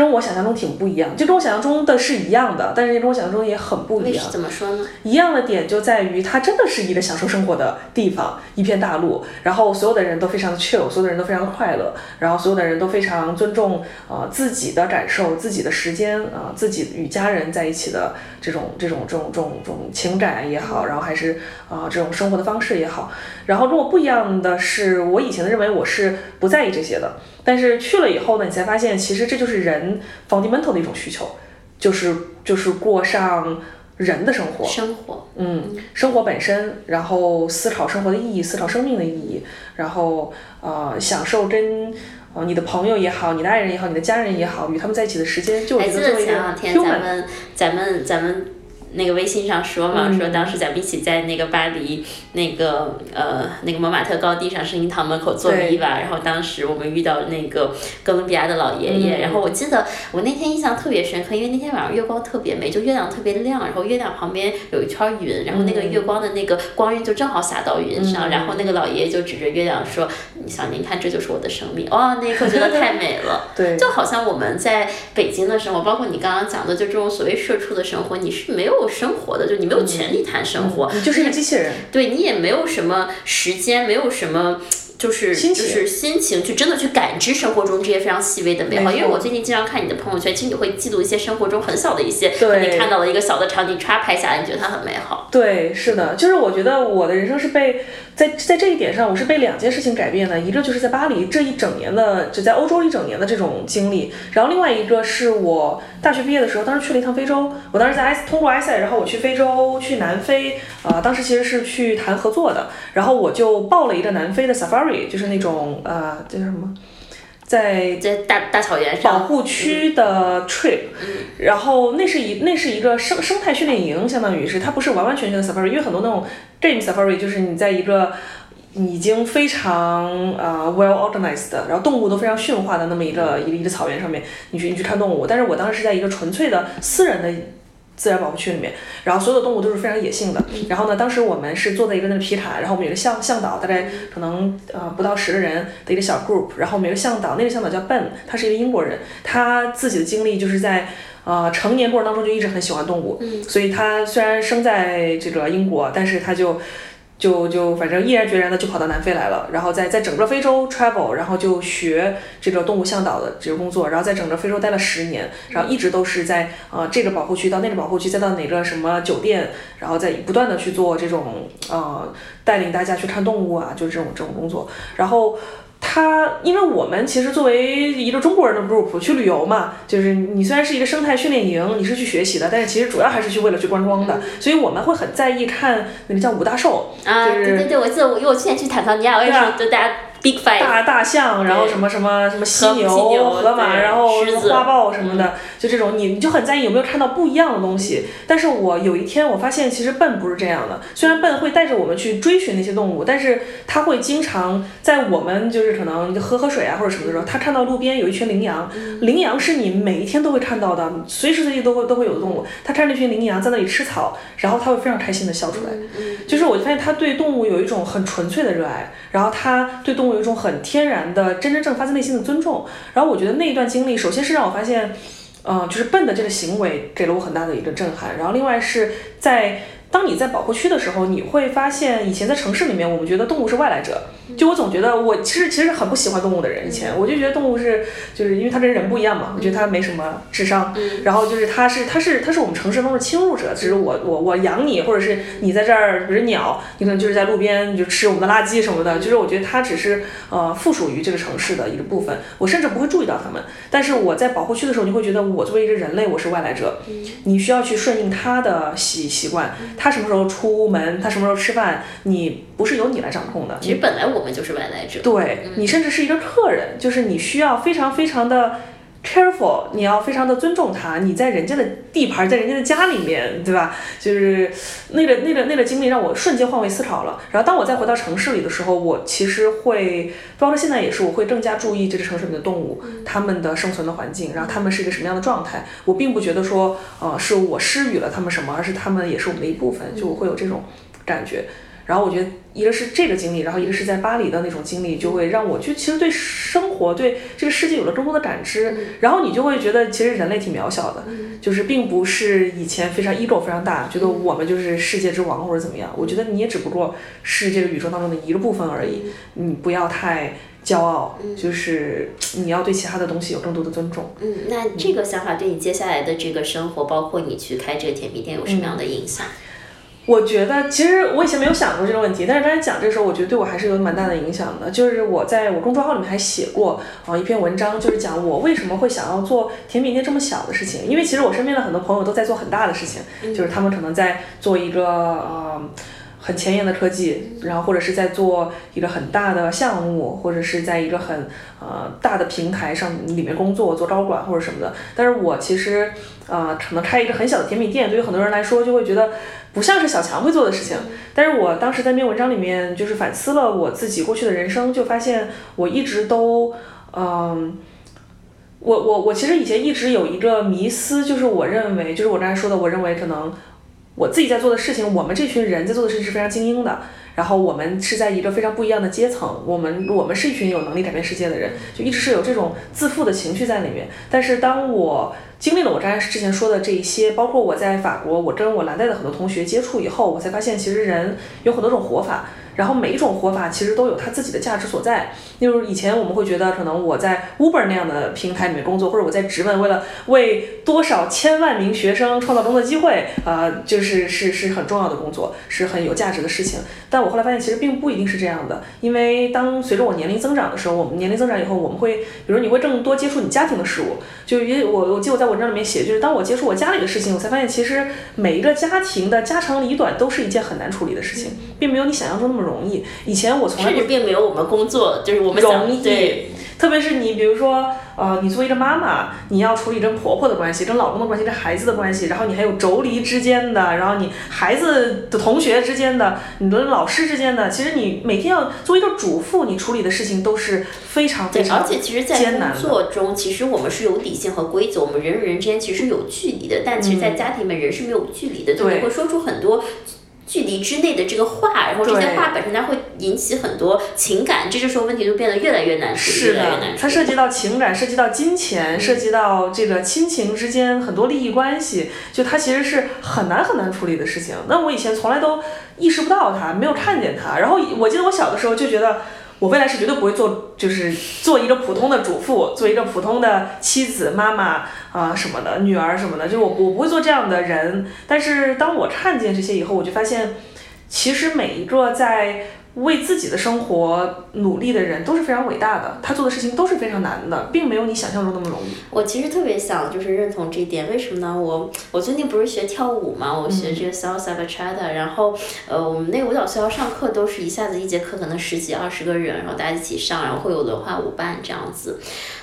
跟我想象中挺不一样，就跟我想象中的是一样的，但是跟我想象中也很不一样是。怎么说呢？一样的点就在于，它真的是一个享受生活的地方，一片大陆，然后所有的人都非常的 chill，所有的人都非常的快乐，然后所有的人都非常尊重呃自己的感受、自己的时间啊、自己与家人在一起的这种这种这种这种这种情感也好，然后还是啊、这种生活的方式也好。然后跟我不一样的是，我以前的认为我是不在意这些的，但是去了以后呢，你才发现其实这就是人 fundamental 的一种需求，就是就是过上人的生活。生活，嗯，生活本身，然后思考生活的意义，思考生命的意义，然后呃，享受跟呃你的朋友也好，你的爱人也好，你的家人也好，与他们在一起的时间，就我觉得作为一个前两天咱 human，们咱们咱们那个微信上说嘛，嗯。说当时咱们一起在那个巴黎那个呃那个蒙马特高地上圣婴堂门口做对 V 吧，然后当时我们遇到那个哥伦比亚的老爷爷，嗯。然后我记得我那天印象特别深刻，因为那天晚上月光特别美，就月亮特别亮，然后月亮旁边有一圈云，然后那个月光的那个光晕就正好洒到云上，嗯。然后那个老爷爷就指着月亮说：“你想您看，这就是我的生命。”哇，那一刻觉得太美了。对，就好像我们在北京的生活，包括你刚刚讲的，就这种所谓社畜的生活，你是没有生活的，就你没有权利谈生活，你就是一个机器人，对你也没有什么时间，没有什么。就是心情就是心情，去真的去感知生活中这些非常细微的美好。因为我最近经常看你的朋友圈，其实你会记录一些生活中很小的一些，对你看到了一个小的场景，歘拍下来，你觉得它很美好。对，是的，就是我觉得我的人生是被在在这一点上，我是被两件事情改变的，一个就是在巴黎这一整年的，就在欧洲一整年的这种经历，然后另外一个是我大学毕业的时候，当时去了一趟非洲，我当时在埃通过埃塞，然后我去非洲，去南非，啊、当时其实是去谈合作的，然后我就报了一个南非的 safari，就是那种呃叫什么，在在大大草原上，保护区的 trip，、然后那是一那是一个生生态训练营，相当于是它不是完完全全的 safari，因为很多那种 game safari 就是你在一个已经非常呃 well organized 的，然后动物都非常驯化的那么一个一个一个草原上面，你去你去看动物，但是我当时是在一个纯粹的私人的。自然保护区里面，然后所有的动物都是非常野性的。然后呢，当时我们是坐在一个那个皮卡，然后我们有个向向导，大概可能呃不到十个人的一个小 group，然后每个向导，那个向导叫 Ben，他是一个英国人，他自己的经历就是在。呃，成年过程当中就一直很喜欢动物，所以他虽然生在这个英国，但是他就就就反正毅然决然的就跑到南非来了，然后在在整个非洲 travel，然后就学这个动物向导的这个工作，然后在整个非洲待了十年，然后一直都是在呃这个保护区到那个保护区，再到哪个什么酒店，然后再不断的去做这种呃带领大家去看动物啊，就是这种这种工作，然后。他，因为我们其实作为一个中国人的 group 去旅游嘛，就是你虽然是一个生态训练营，你是去学习的，但是其实主要还是去为了去观光的，所以我们会很在意看那个叫五大兽，啊，就是对对对，我记得我因为我之前去坦桑尼亚，我也对啊。是就大家 big five，大大象，然后什么什么什么犀牛、犀牛河马，然后什么花豹什么的，就这种你你就很在意有没有看到不一样的东西。但是我有一天我发现，其实笨不是这样的。虽然笨会带着我们去追寻那些动物，但是它会经常在我们就是可能就喝喝水啊或者什么的时候，它看到路边有一群羚羊，羚羊是你每一天都会看到的，随时随地都会都会有的动物。它看着那群羚羊在那里吃草，然后它会非常开心的笑出来。就是我就发现它对动物有一种很纯粹的热爱，然后它对动物有一种很天然的、真真正发自内心的尊重。然后我觉得那一段经历，首先是让我发现，呃，就是笨的这个行为给了我很大的一个震撼。然后另外是在当你在保护区的时候，你会发现以前在城市里面，我们觉得动物是外来者。就我总觉得我其实其实很不喜欢动物的人，以前我就觉得动物是就是因为它跟人不一样嘛，我觉得它没什么智商，然后就是它是它是它是我们城市中的侵入者，只是我我我养你，或者是你在这儿，比如鸟，你可能就是在路边就吃我们的垃圾什么的，就是我觉得它只是呃附属于这个城市的一个部分，我甚至不会注意到它们。但是我在保护区的时候，你会觉得我作为一个人类，我是外来者，你需要去顺应它的习习惯，它什么时候出门，它什么时候吃饭，你不是由你来掌控的，其实本来我们就是外来者。对你甚至是一个客人，就是你需要非常非常的 careful，你要非常的尊重他。你在人家的地盘，在人家的家里面，对吧？就是那个那个那个经历让我瞬间换位思考了。然后当我再回到城市里的时候，我其实会，包括现在也是，我会更加注意这个城市里的动物，它们的生存的环境，然后它们是一个什么样的状态。我并不觉得说，呃，是我施予了它们什么，而是它们也是我们的一部分，就我会有这种感觉。然后我觉得一个是这个经历，然后一个是在巴黎的那种经历，就会让我就其实对生活、对这个世界有了更多的感知。然后你就会觉得其实人类挺渺小的，就是并不是以前非常 ego 非常大，觉得我们就是世界之王或者怎么样。我觉得你也只不过是这个宇宙当中的一个部分而已，你不要太。骄傲，就是你要对其他的东西有更多的尊重。嗯，那这个想法对你接下来的这个生活，包括你去开这个甜品店，有什么样的影响？我觉得其实我以前没有想过这个问题，但是刚才讲这个时候，我觉得对我还是有蛮大的影响的。就是我在我公众号里面还写过啊一篇文章，就是讲我为什么会想要做甜品店这么小的事情。因为其实我身边的很多朋友都在做很大的事情，就是他们可能在做一个呃。很前沿的科技，然后或者是在做一个很大的项目，或者是在一个很呃大的平台上里面工作做高管或者什么的。但是我其实呃可能开一个很小的甜品店，对于很多人来说就会觉得不像是小强会做的事情。但是我当时在那篇文章里面就是反思了我自己过去的人生，就发现我一直都嗯，我我我其实以前一直有一个迷思，就是我认为就是我刚才说的，我认为可能。我自己在做的事情，我们这群人在做的事情是非常精英的，然后我们是在一个非常不一样的阶层，我们我们是一群有能力改变世界的人，就一直是有这种自负的情绪在里面。但是当我经历了我刚才之前说的这一些，包括我在法国，我跟我蓝带的很多同学接触以后，我才发现其实人有很多种活法。然后每一种活法其实都有它自己的价值所在。例如以前我们会觉得，可能我在 Uber 那样的平台里面工作，或者我在直问，为了为多少千万名学生创造工作机会，呃，就是是是很重要的工作，是很有价值的事情。但我后来发现，其实并不一定是这样的。因为当随着我年龄增长的时候，我们年龄增长以后，我们会，比如你会更多接触你家庭的事物。就因为我我记得我在文章里面写，就是当我接触我家里的事情，我才发现，其实每一个家庭的家长里短都是一件很难处理的事情，并没有你想象中那么容。容易，以前我从来甚至并没有我们工作就是我们容易。特别是你，比如说，呃，你作为一个妈妈，你要处理跟婆婆的关系、跟老公的关系、跟孩子的关系，然后你还有妯娌之间的，然后你孩子的同学之间的，你的老师之间的，其实你每天要作为一个主妇，你处理的事情都是非常非常而且其实，在工作中，其实我们是有底线和规则，我们人与人之间其实有距离的，但其实，在家庭里面，人是没有距离的，对，会说出很多。距离之内的这个话，然后这些话本身它会引起很多情感，这就时候问题就变得越来越难处理，越来越难。它涉及到情感，涉及到金钱，涉及到这个亲情之间很多利益关系，就它其实是很难很难处理的事情。那我以前从来都意识不到它，没有看见它。然后我记得我小的时候就觉得。我未来是绝对不会做，就是做一个普通的主妇，做一个普通的妻子、妈妈啊什么的，女儿什么的，就是我我不会做这样的人。但是当我看见这些以后，我就发现，其实每一个在。为自己的生活努力的人都是非常伟大的，他做的事情都是非常难的，并没有你想象中那么容易。我其实特别想就是认同这一点，为什么呢？我我最近不是学跳舞嘛，我学这个 salsa bachata，然后呃，我们那个舞蹈学校上课都是一下子一节课可能十几二十个人，然后大家一起上，然后会有轮换舞伴这样子。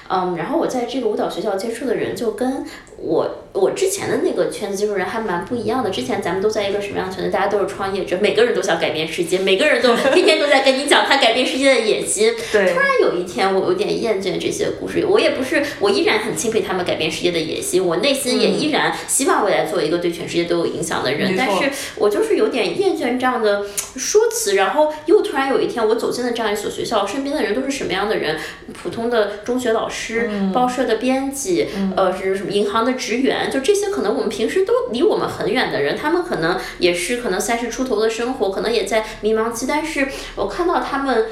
嗯，然后我在这个舞蹈学校接触的人就跟我我之前的那个圈子接触人还蛮不一样的。之前咱们都在一个什么样的圈子？大家都是创业者，每个人都想改变世界，每个人都 天天都在跟你讲他改变世界的野心。对。突然有一天，我有点厌倦这些故事。我也不是，我依然很钦佩他们改变世界的野心。我内心也依然希望未来做一个对全世界都有影响的人。但是我就是有点厌倦这样的说辞。然后又突然有一天，我走进了这样一所学校，身边的人都是什么样的人？普通的中学老师。师、报社的编辑，呃，是什么银行的职员，就这些可能我们平时都离我们很远的人，他们可能也是可能三十出头的生活，可能也在迷茫期，但是我看到他们。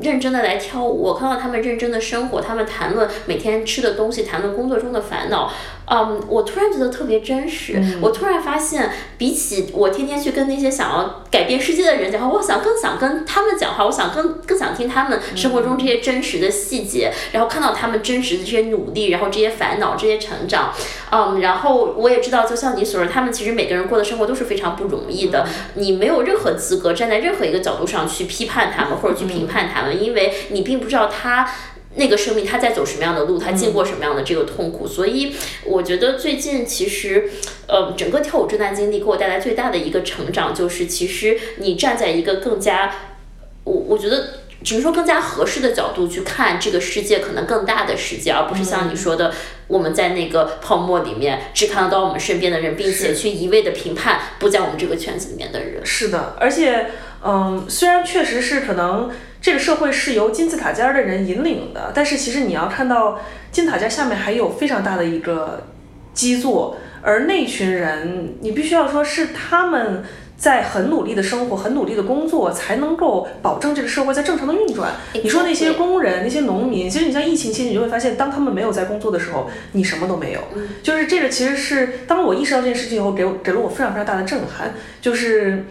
认真的来跳舞，我看到他们认真的生活，他们谈论每天吃的东西，谈论工作中的烦恼，嗯，我突然觉得特别真实。我突然发现，比起我天天去跟那些想要改变世界的人讲话，我想更想跟他们讲话，我想更更想听他们生活中这些真实的细节，然后看到他们真实的这些努力，然后这些烦恼，这些成长，嗯，然后我也知道，就像你所说，他们其实每个人过的生活都是非常不容易的，你没有任何资格站在任何一个角度上去批判他们或者去评判他们。因为你并不知道他那个生命他在走什么样的路，他经过什么样的这个痛苦，所以我觉得最近其实，呃，整个跳舞这段经历给我带来最大的一个成长，就是其实你站在一个更加，我我觉得只能说更加合适的角度去看这个世界，可能更大的世界，而不是像你说的，我们在那个泡沫里面只看得到我们身边的人，并且去一味的评判不在我们这个圈子里面的人。是的，而且。嗯，虽然确实是可能这个社会是由金字塔尖儿的人引领的，但是其实你要看到金字塔尖下面还有非常大的一个基座，而那群人，你必须要说是他们。在很努力的生活，很努力的工作，才能够保证这个社会在正常的运转。你说那些工人、那些农民，其实你像疫情期间，你就会发现，当他们没有在工作的时候，你什么都没有。就是这个，其实是当我意识到这件事情以后，给我给了我非常非常大的震撼。就是，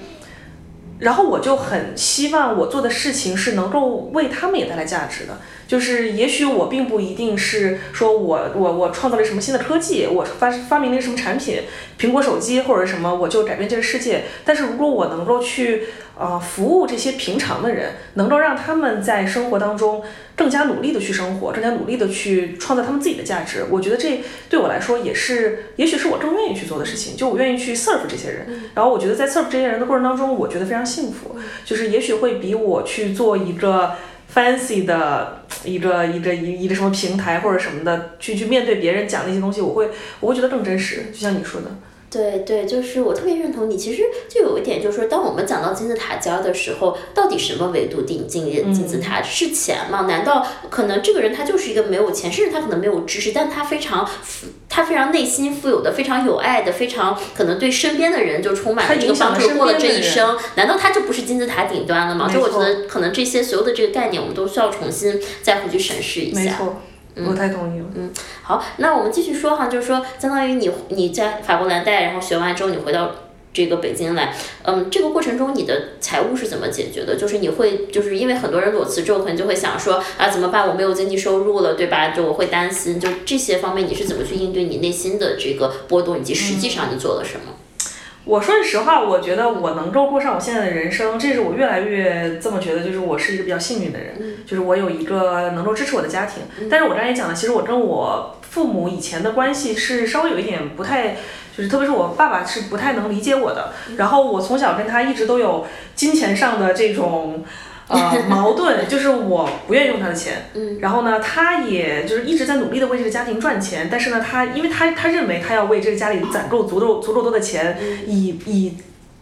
然后我就很希望我做的事情是能够为他们也带来价值的。就是，也许我并不一定是说我我我创造了什么新的科技，我发发明了什么产品，苹果手机或者什么，我就改变这个世界。但是如果我能够去呃服务这些平常的人，能够让他们在生活当中更加努力的去生活，更加努力的去创造他们自己的价值，我觉得这对我来说也是，也许是我更愿意去做的事情。就我愿意去 serve 这些人，然后我觉得在 serve 这些人的过程当中，我觉得非常幸福。就是也许会比我去做一个。fancy 的一个一个一一个什么平台或者什么的，去去面对别人讲那些东西，我会我会觉得更真实，就像你说的。对对，就是我特别认同你。其实就有一点，就是说，当我们讲到金字塔尖的时候，到底什么维度定金金字塔是钱吗？难道可能这个人他就是一个没有钱，甚至他可能没有知识，但他非常他非常内心富有的，非常有爱的，非常可能对身边的人就充满了这个帮助，过了这一生，难道他就不是金字塔顶端了吗？所以我觉得可能这些所有的这个概念，我们都需要重新再回去审视一下。没错。我太同意了。嗯，好，那我们继续说哈，就是说，相当于你你在法国蓝带，然后学完之后，你回到这个北京来，嗯，这个过程中你的财务是怎么解决的？就是你会，就是因为很多人裸辞之后，可能就会想说啊，怎么办？我没有经济收入了，对吧？就我会担心，就这些方面，你是怎么去应对你内心的这个波动，以及实际上你做了什么？我说句实话，我觉得我能够过上我现在的人生，这是我越来越这么觉得，就是我是一个比较幸运的人，就是我有一个能够支持我的家庭。但是我刚才也讲了，其实我跟我父母以前的关系是稍微有一点不太，就是特别是我爸爸是不太能理解我的。然后我从小跟他一直都有金钱上的这种。呃，矛盾就是我不愿意用他的钱，嗯，然后呢，他也就是一直在努力的为这个家庭赚钱，但是呢，他因为他他认为他要为这个家里攒够足够足够多的钱，以以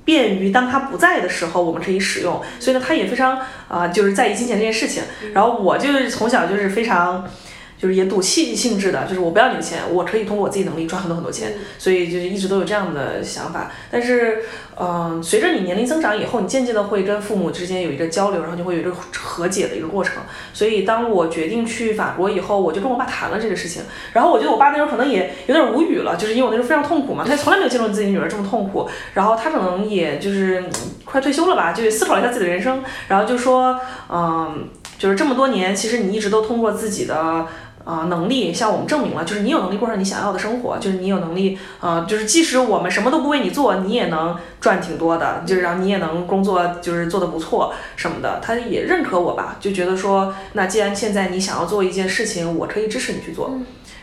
便于当他不在的时候我们可以使用，所以呢，他也非常啊就是在意金钱这件事情，然后我就是从小就是非常。就是也赌气性质的，就是我不要你的钱，我可以通过我自己能力赚很多很多钱，所以就是一直都有这样的想法。但是，嗯，随着你年龄增长以后，你渐渐的会跟父母之间有一个交流，然后就会有一个和解的一个过程。所以，当我决定去法国以后，我就跟我爸谈了这个事情。然后，我觉得我爸那时候可能也有点无语了，就是因为我那时候非常痛苦嘛，他从来没有见过自己女儿这么痛苦。然后他可能也就是快退休了吧，就思考了一下自己的人生，然后就说，嗯，就是这么多年，其实你一直都通过自己的。啊，能力向我们证明了，就是你有能力过上你想要的生活，就是你有能力，呃，就是即使我们什么都不为你做，你也能赚挺多的，就是让你也能工作，就是做的不错什么的，他也认可我吧，就觉得说，那既然现在你想要做一件事情，我可以支持你去做，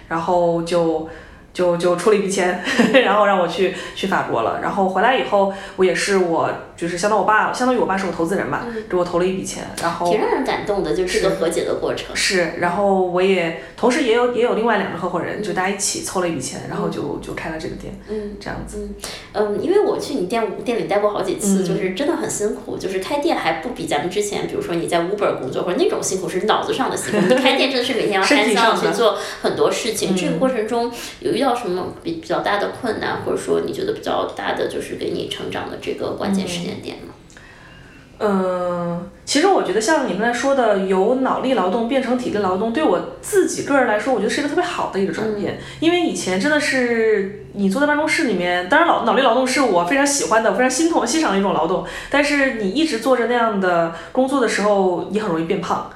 然后就。就就出了一笔钱，然后让我去去法国了。然后回来以后，我也是我就是相当于我爸，相当于我爸是我投资人吧，给我投了一笔钱。然后挺让人感动的，就是这个和解的过程。是，然后我也同时也有也有另外两个合伙人，就大家一起凑了一笔钱，然后就就开了这个店。嗯，这样子。嗯，因为我去你店店里待过好几次，就是真的很辛苦。就是开店还不比咱们之前，比如说你在 Uber 工作或者那种辛苦，是脑子上的辛苦。你开店真的是每天要开箱去做很多事情。这个过程中有遇到什么比比较大的困难，或者说你觉得比较大的就是给你成长的这个关键时间点吗？嗯，其实我觉得像你刚才说的，由脑力劳动变成体力劳动，对我自己个人来说，我觉得是一个特别好的一个转变。因为以前真的是你坐在办公室里面，当然脑脑力劳动是我非常喜欢的、非常心痛欣赏的一种劳动。但是你一直做着那样的工作的时候，你很容易变胖，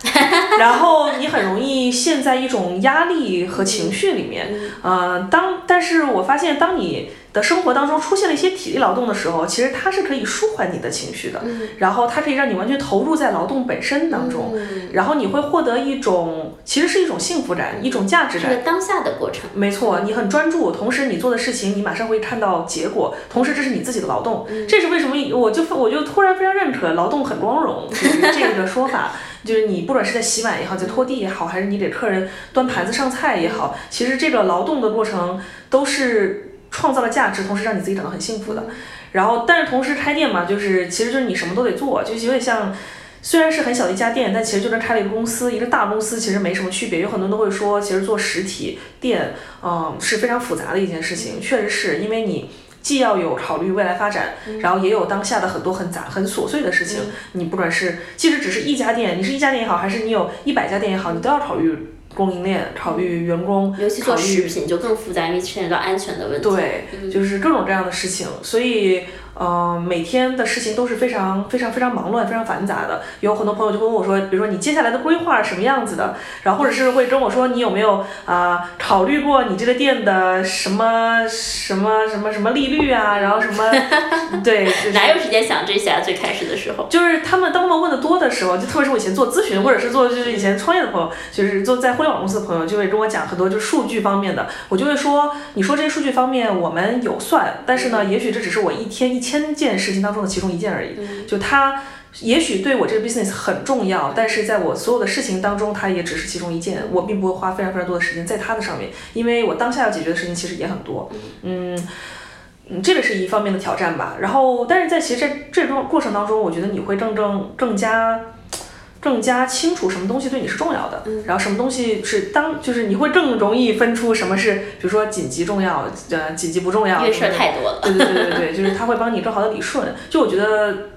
然后你很容易陷在一种压力和情绪里面。嗯，当但是我发现，当你的生活当中出现了一些体力劳动的时候，其实它是可以舒缓你的情绪的，然后它可以让你完全投入在劳动本身当中，然后你会获得一种其实是一种幸福感，一种价值感。是当下的过程。没错，你很专注，同时你做的事情你马上会看到结果，同时这是你自己的劳动。这是为什么？我就我就突然非常认可“劳动很光荣” 这个说法，就是你不管是在洗碗也好，在拖地也好，还是你给客人端盘子上菜也好，其实这个劳动的过程都是。创造了价值，同时让你自己感到很幸福的。然后但是同时开店嘛，就是其实就是你什么都得做，就有点像。虽然是很小的一家店，但其实就跟开了一个公司，一个大公司其实没什么区别。有很多人都会说，其实做实体店，嗯，是非常复杂的一件事情。确实是因为你既要有考虑未来发展，然后也有当下的很多很杂、很琐碎的事情。你不管是即使只是一家店，你是一家店也好，还是你有一百家店也好，你都要考虑供应链，考虑员工，尤其做食品就更复杂，因为牵扯到安全的问题。对，就是各种各样的事情，所以。嗯，每天的事情都是非常非常非常忙乱、非常繁杂的。有很多朋友就会问我说，比如说你接下来的规划是什么样子的，然后或者是会跟我说，你有没有啊考虑过你这个店的什么什么什么什么利率啊，然后什么 对，哪有时间想这些啊？最开始的时候，就是他们当他们问的多的时候，就特别是我以前做咨询或者是做就是以前创业的朋友，就是做在互联网公司的朋友，就会跟我讲很多就数据方面的，我就会说，你说这些数据方面我们有算，但是呢，也许这只是我一天一。千件事情当中的其中一件而已，就它也许对我这个 business 很重要，但是在我所有的事情当中，它也只是其中一件，我并不会花非常非常多的时间在它的上面，因为我当下要解决的事情其实也很多，嗯嗯，这个是一方面的挑战吧。然后，但是在其实这这种过程当中，我觉得你会更正更加。更加清楚什么东西对你是重要的，然后什么东西是当就是你会更容易分出什么是，比如说紧急重要，呃，紧急不重要，因为事儿太多了。对对对对对，就是他会帮你更好的理顺。就我觉得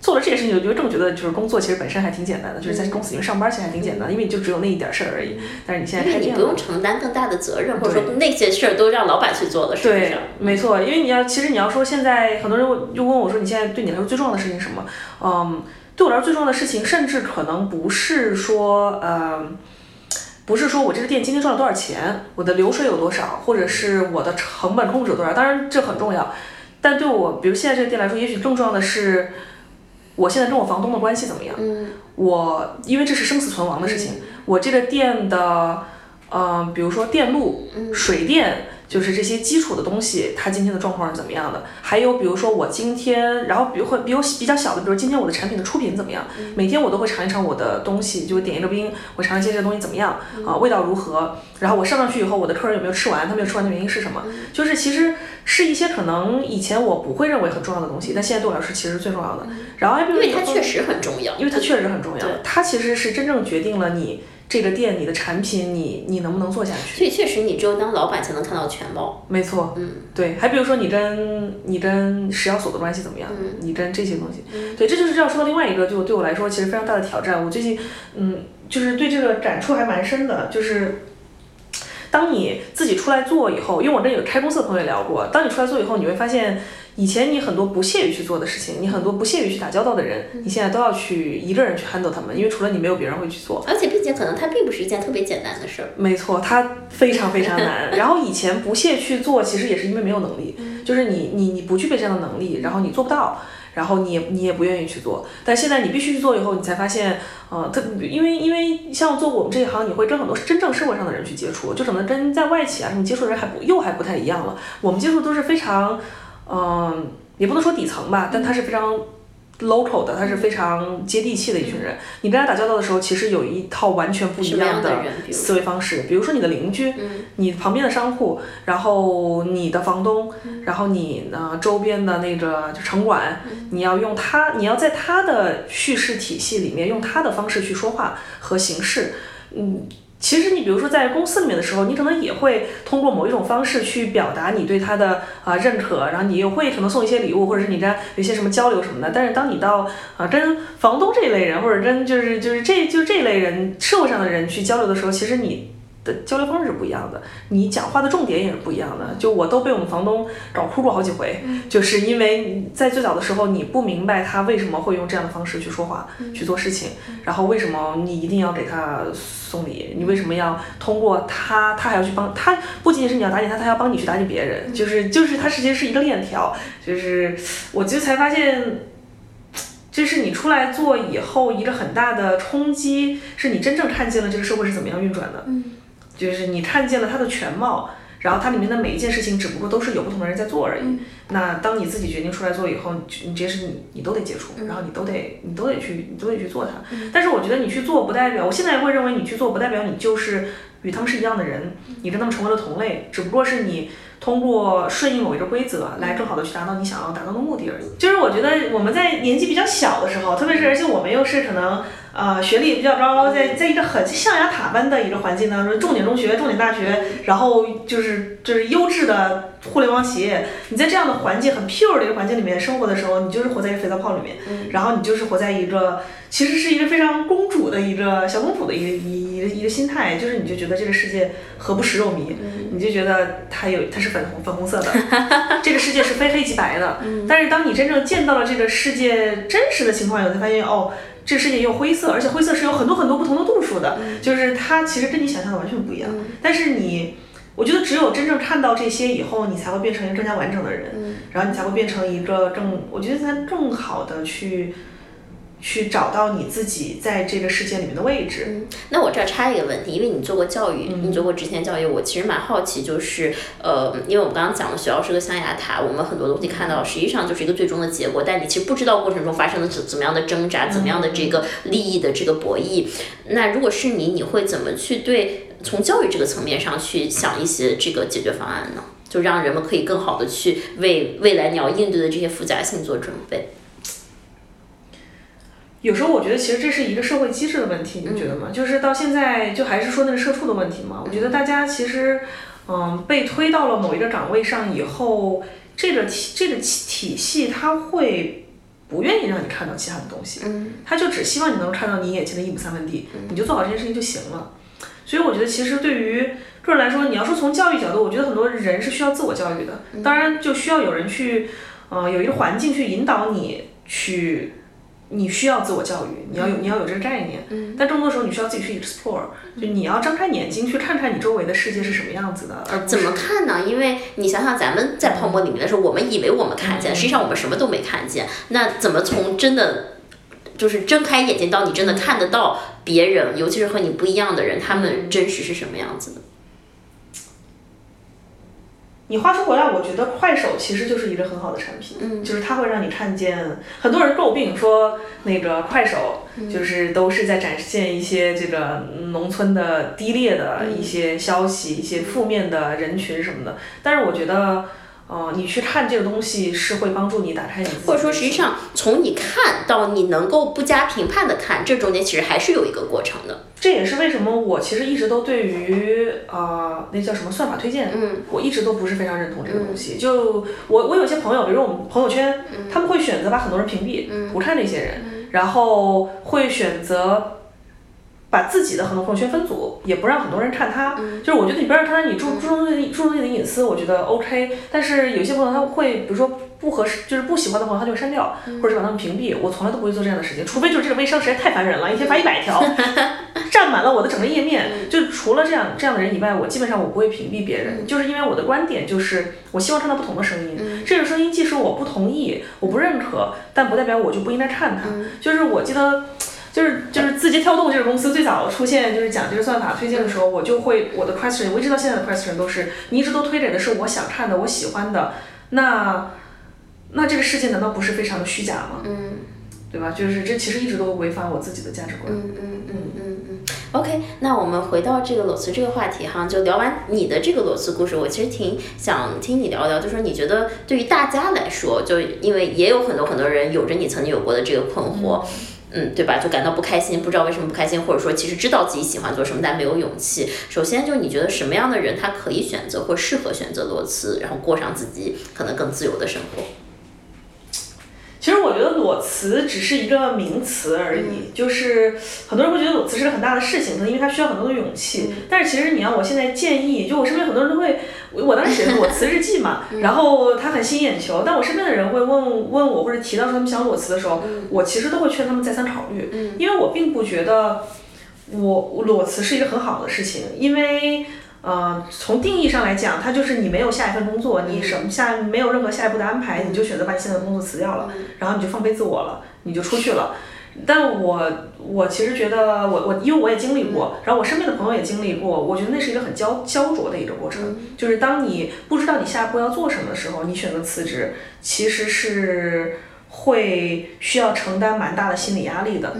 做了这件事情，我就更觉得就是工作其实本身还挺简单的，就是在公司里面上班其实还挺简单，因为你就只有那一点事儿而已。但是你现在你不用承担更大的责任，或者说那些事儿都让老板去做了，是不是？对，没错。因为你要其实你要说现在很多人就问我说，你现在对你来说最重要的事情是什么？嗯。对我来说最重要的事情，甚至可能不是说，呃，不是说我这个店今天赚了多少钱，我的流水有多少，或者是我的成本控制有多少。当然这很重要，但对我，比如现在这个店来说，也许更重要的是，我现在跟我房东的关系怎么样？嗯，我因为这是生死存亡的事情，我这个店的，嗯，比如说电路、水电。就是这些基础的东西，它今天的状况是怎么样的？还有比如说我今天，然后比如会比我比较小的，比如今天我的产品的出品怎么样？每天我都会尝一尝我的东西，就点一个冰，我尝一下这个东西怎么样啊？味道如何？然后我上上去以后，我的客人有没有吃完？他没有吃完的原因是什么？就是其实是一些可能以前我不会认为很重要的东西，但现在对我来说其实是最重要的。然后还比如因为它确实很重要，因为它确实很重要，它其实是真正决定了你。这个店，你的产品，你你能不能做下去？所以确实，你只有当老板才能看到全貌。没错，嗯，对。还比如说，你跟你跟食药所的关系怎么样？嗯，你跟这些东西，对，这就是要说到另外一个，就对我来说其实非常大的挑战。我最近，嗯，就是对这个感触还蛮深的，就是当你自己出来做以后，因为我跟有开公司的朋友也聊过，当你出来做以后，你会发现。以前你很多不屑于去做的事情，你很多不屑于去打交道的人，你现在都要去一个人去 handle 他们，因为除了你没有别人会去做。而且并且可能它并不是一件特别简单的事儿。没错，它非常非常难。然后以前不屑去做，其实也是因为没有能力，就是你你你不具备这样的能力，然后你做不到，然后你也你也不愿意去做。但现在你必须去做以后，你才发现，呃，特因为因为像做我们这一行，你会跟很多真正社会上的人去接触，就可能跟在外企啊什么接触的人还不又还不太一样了。我们接触都是非常。嗯，也不能说底层吧，但他是非常 local 的，他是非常接地气的一群人。你跟他打交道的时候，其实有一套完全不一样的思维方式。比如说你的邻居，你旁边的商户，然后你的房东，然后你呢周边的那个就城管，你要用他，你要在他的叙事体系里面用他的方式去说话和行事，嗯。其实你比如说在公司里面的时候，你可能也会通过某一种方式去表达你对他的啊认可，然后你也会可能送一些礼物，或者是你跟有些什么交流什么的。但是当你到啊跟房东这一类人，或者跟就是就是这就这一类人社会上的人去交流的时候，其实你。交流方式是不一样的，你讲话的重点也是不一样的。就我都被我们房东搞哭过好几回，就是因为在最早的时候，你不明白他为什么会用这样的方式去说话、去做事情，然后为什么你一定要给他送礼，你为什么要通过他，他还要去帮他？不仅仅是你要打点他，他要帮你去打点别人，就是就是他实际是一个链条。就是我就才发现，这是你出来做以后一个很大的冲击，是你真正看见了这个社会是怎么样运转的。就是你看见了它的全貌，然后它里面的每一件事情，只不过都是有不同的人在做而已。那当你自己决定出来做以后，你这些事情你都得接触，然后你都得你都得去你都得去做它。但是我觉得你去做不代表，我现在会认为你去做不代表你就是与他们是一样的人，你跟他们成为了同类，只不过是你通过顺应某一个规则来更好的去达到你想要达到的目的而已。就是我觉得我们在年纪比较小的时候，特别是而且我们又是可能呃学历也比较高，在在一个很象牙塔般的一个环境当中，重点中学、重点大学，然后就是就是优质的互联网企业，你在这样的环境很 pure 的一个环境里面生活的时候，你就是活在一个肥皂泡里面，然后你就是活在一个其实是一个非常公主的一个小公主的一个一一个一个心态，就是你就觉得这个世界何不食肉糜，你就觉得它有它是粉红粉红色的，这个世界是非黑即白的。但是当你真正见到了这个世界真实的情况以后，才发现哦。这个世界也有灰色，而且灰色是有很多很多不同的度数的，就是它其实跟你想象的完全不一样。但是你，我觉得只有真正看到这些以后，你才会变成一个更加完整的人，然后你才会变成一个更，我觉得才更好的去。去找到你自己在这个世界里面的位置。嗯那我这儿插一个问题，因为你做过教育，你做过职前教育，我其实蛮好奇，就是呃，因为我们刚刚讲了学校是个象牙塔，我们很多东西看到实际上就是一个最终的结果，但你其实不知道过程中发生了怎怎么样的挣扎，怎么样的这个利益的这个博弈。那如果是你，你会怎么去对从教育这个层面上去想一些这个解决方案呢？就让人们可以更好的去为未来你要应对的这些复杂性做准备。有时候我觉得其实这是一个社会机制的问题，你觉得吗？就是到现在就还是说那个社畜的问题嘛。我觉得大家其实，嗯，被推到了某一个岗位上以后，这个体这个体系它会不愿意让你看到其他的东西，嗯，他就只希望你能看到你眼前的一亩三分地，你就做好这件事情就行了。所以我觉得其实对于个人来说，你要说从教育角度，我觉得很多人是需要自我教育的，当然就需要有人去，呃，有一个环境去引导你去。你需要自我教育，你要有你要有这个概念，但更多时候你需要自己去 explore，就你要张开眼睛去看看你周围的世界是什么样子的。而怎么看呢？因为你想想，咱们在泡沫里面的时候，我们以为我们看见，实际上我们什么都没看见。那怎么从真的就是睁开眼睛到你真的看得到别人，尤其是和你不一样的人，他们真实是什么样子的？你话说回来，我觉得快手其实就是一个很好的产品，嗯，就是它会让你看见很多人诟病说那个快手就是都是在展现一些这个农村的低劣的一些消息，一些负面的人群什么的，但是我觉得。哦，你去看这个东西是会帮助你打开你，或者说实际上从你看到你能够不加评判的看，这中间其实还是有一个过程的。这也是为什么我其实一直都对于啊那叫什么算法推荐，嗯，我一直都不是非常认同这个东西。就我我有些朋友，比如我们朋友圈，他们会选择把很多人屏蔽，不看那些人，然后会选择。把自己的很多朋友圈分组，也不让很多人看他。就是我觉得你不让看他，你注注重自己注重自己的隐私，我觉得 OK。但是有些朋友他会，比如说不合适，就是不喜欢的朋友，他就删掉，或者是把他们屏蔽。我从来都不会做这样的事情，除非就是这个微商实在太烦人了，一天发一百条，占满了我的整个页面。就除了这样这样的人以外，我基本上我不会屏蔽别人，就是因为我的观点就是我希望看到不同的声音。这个声音即使我不同意，我不认可，但不代表我就不应该看它。就是我记得。就是就是字节跳动这个公司最早出现就是讲这个算法推荐的时候，我就会我的 question，我一直到现在的 question 都是你一直都推给的是我想看的，我喜欢的，那那这个世界难道不是非常的虚假吗？嗯，对吧？就是这其实一直都违反我自己的价值观。嗯嗯嗯嗯嗯。OK，那我们回到这个裸辞这个话题哈，就聊完你的这个裸辞故事，我其实挺想听你聊聊，就说你觉得对于大家来说，就因为也有很多很多人有着你曾经有过的这个困惑。嗯，嗯对吧？就感到不开心，不知道为什么不开心，或者说其实知道自己喜欢做什么，但没有勇气。首先，就你觉得什么样的人他可以选择或适合选择裸辞，然后过上自己可能更自由的生活？其实我觉得裸辞只是一个名词而已，就是很多人会觉得裸辞是个很大的事情，可能因为它需要很多的勇气。但是其实你要我现在建议，就我身边很多人都会，我当时写裸辞日记嘛，然后他很吸引眼球，但我身边的人会问问我或者提到说他们想裸辞的时候，我其实都会劝他们再三考虑，因为我并不觉得我裸辞是一个很好的事情，因为。呃，从定义上来讲，它就是你没有下一份工作，你什么下没有任何下一步的安排，你就选择把你现在的工作辞掉了，然后你就放飞自我了，你就出去了。但我我其实觉得，我我因为我也经历过，然后我身边的朋友也经历过，我觉得那是一个很焦焦灼的一个过程，就是当你不知道你下一步要做什么的时候，你选择辞职，其实是会需要承担蛮大的心理压力的。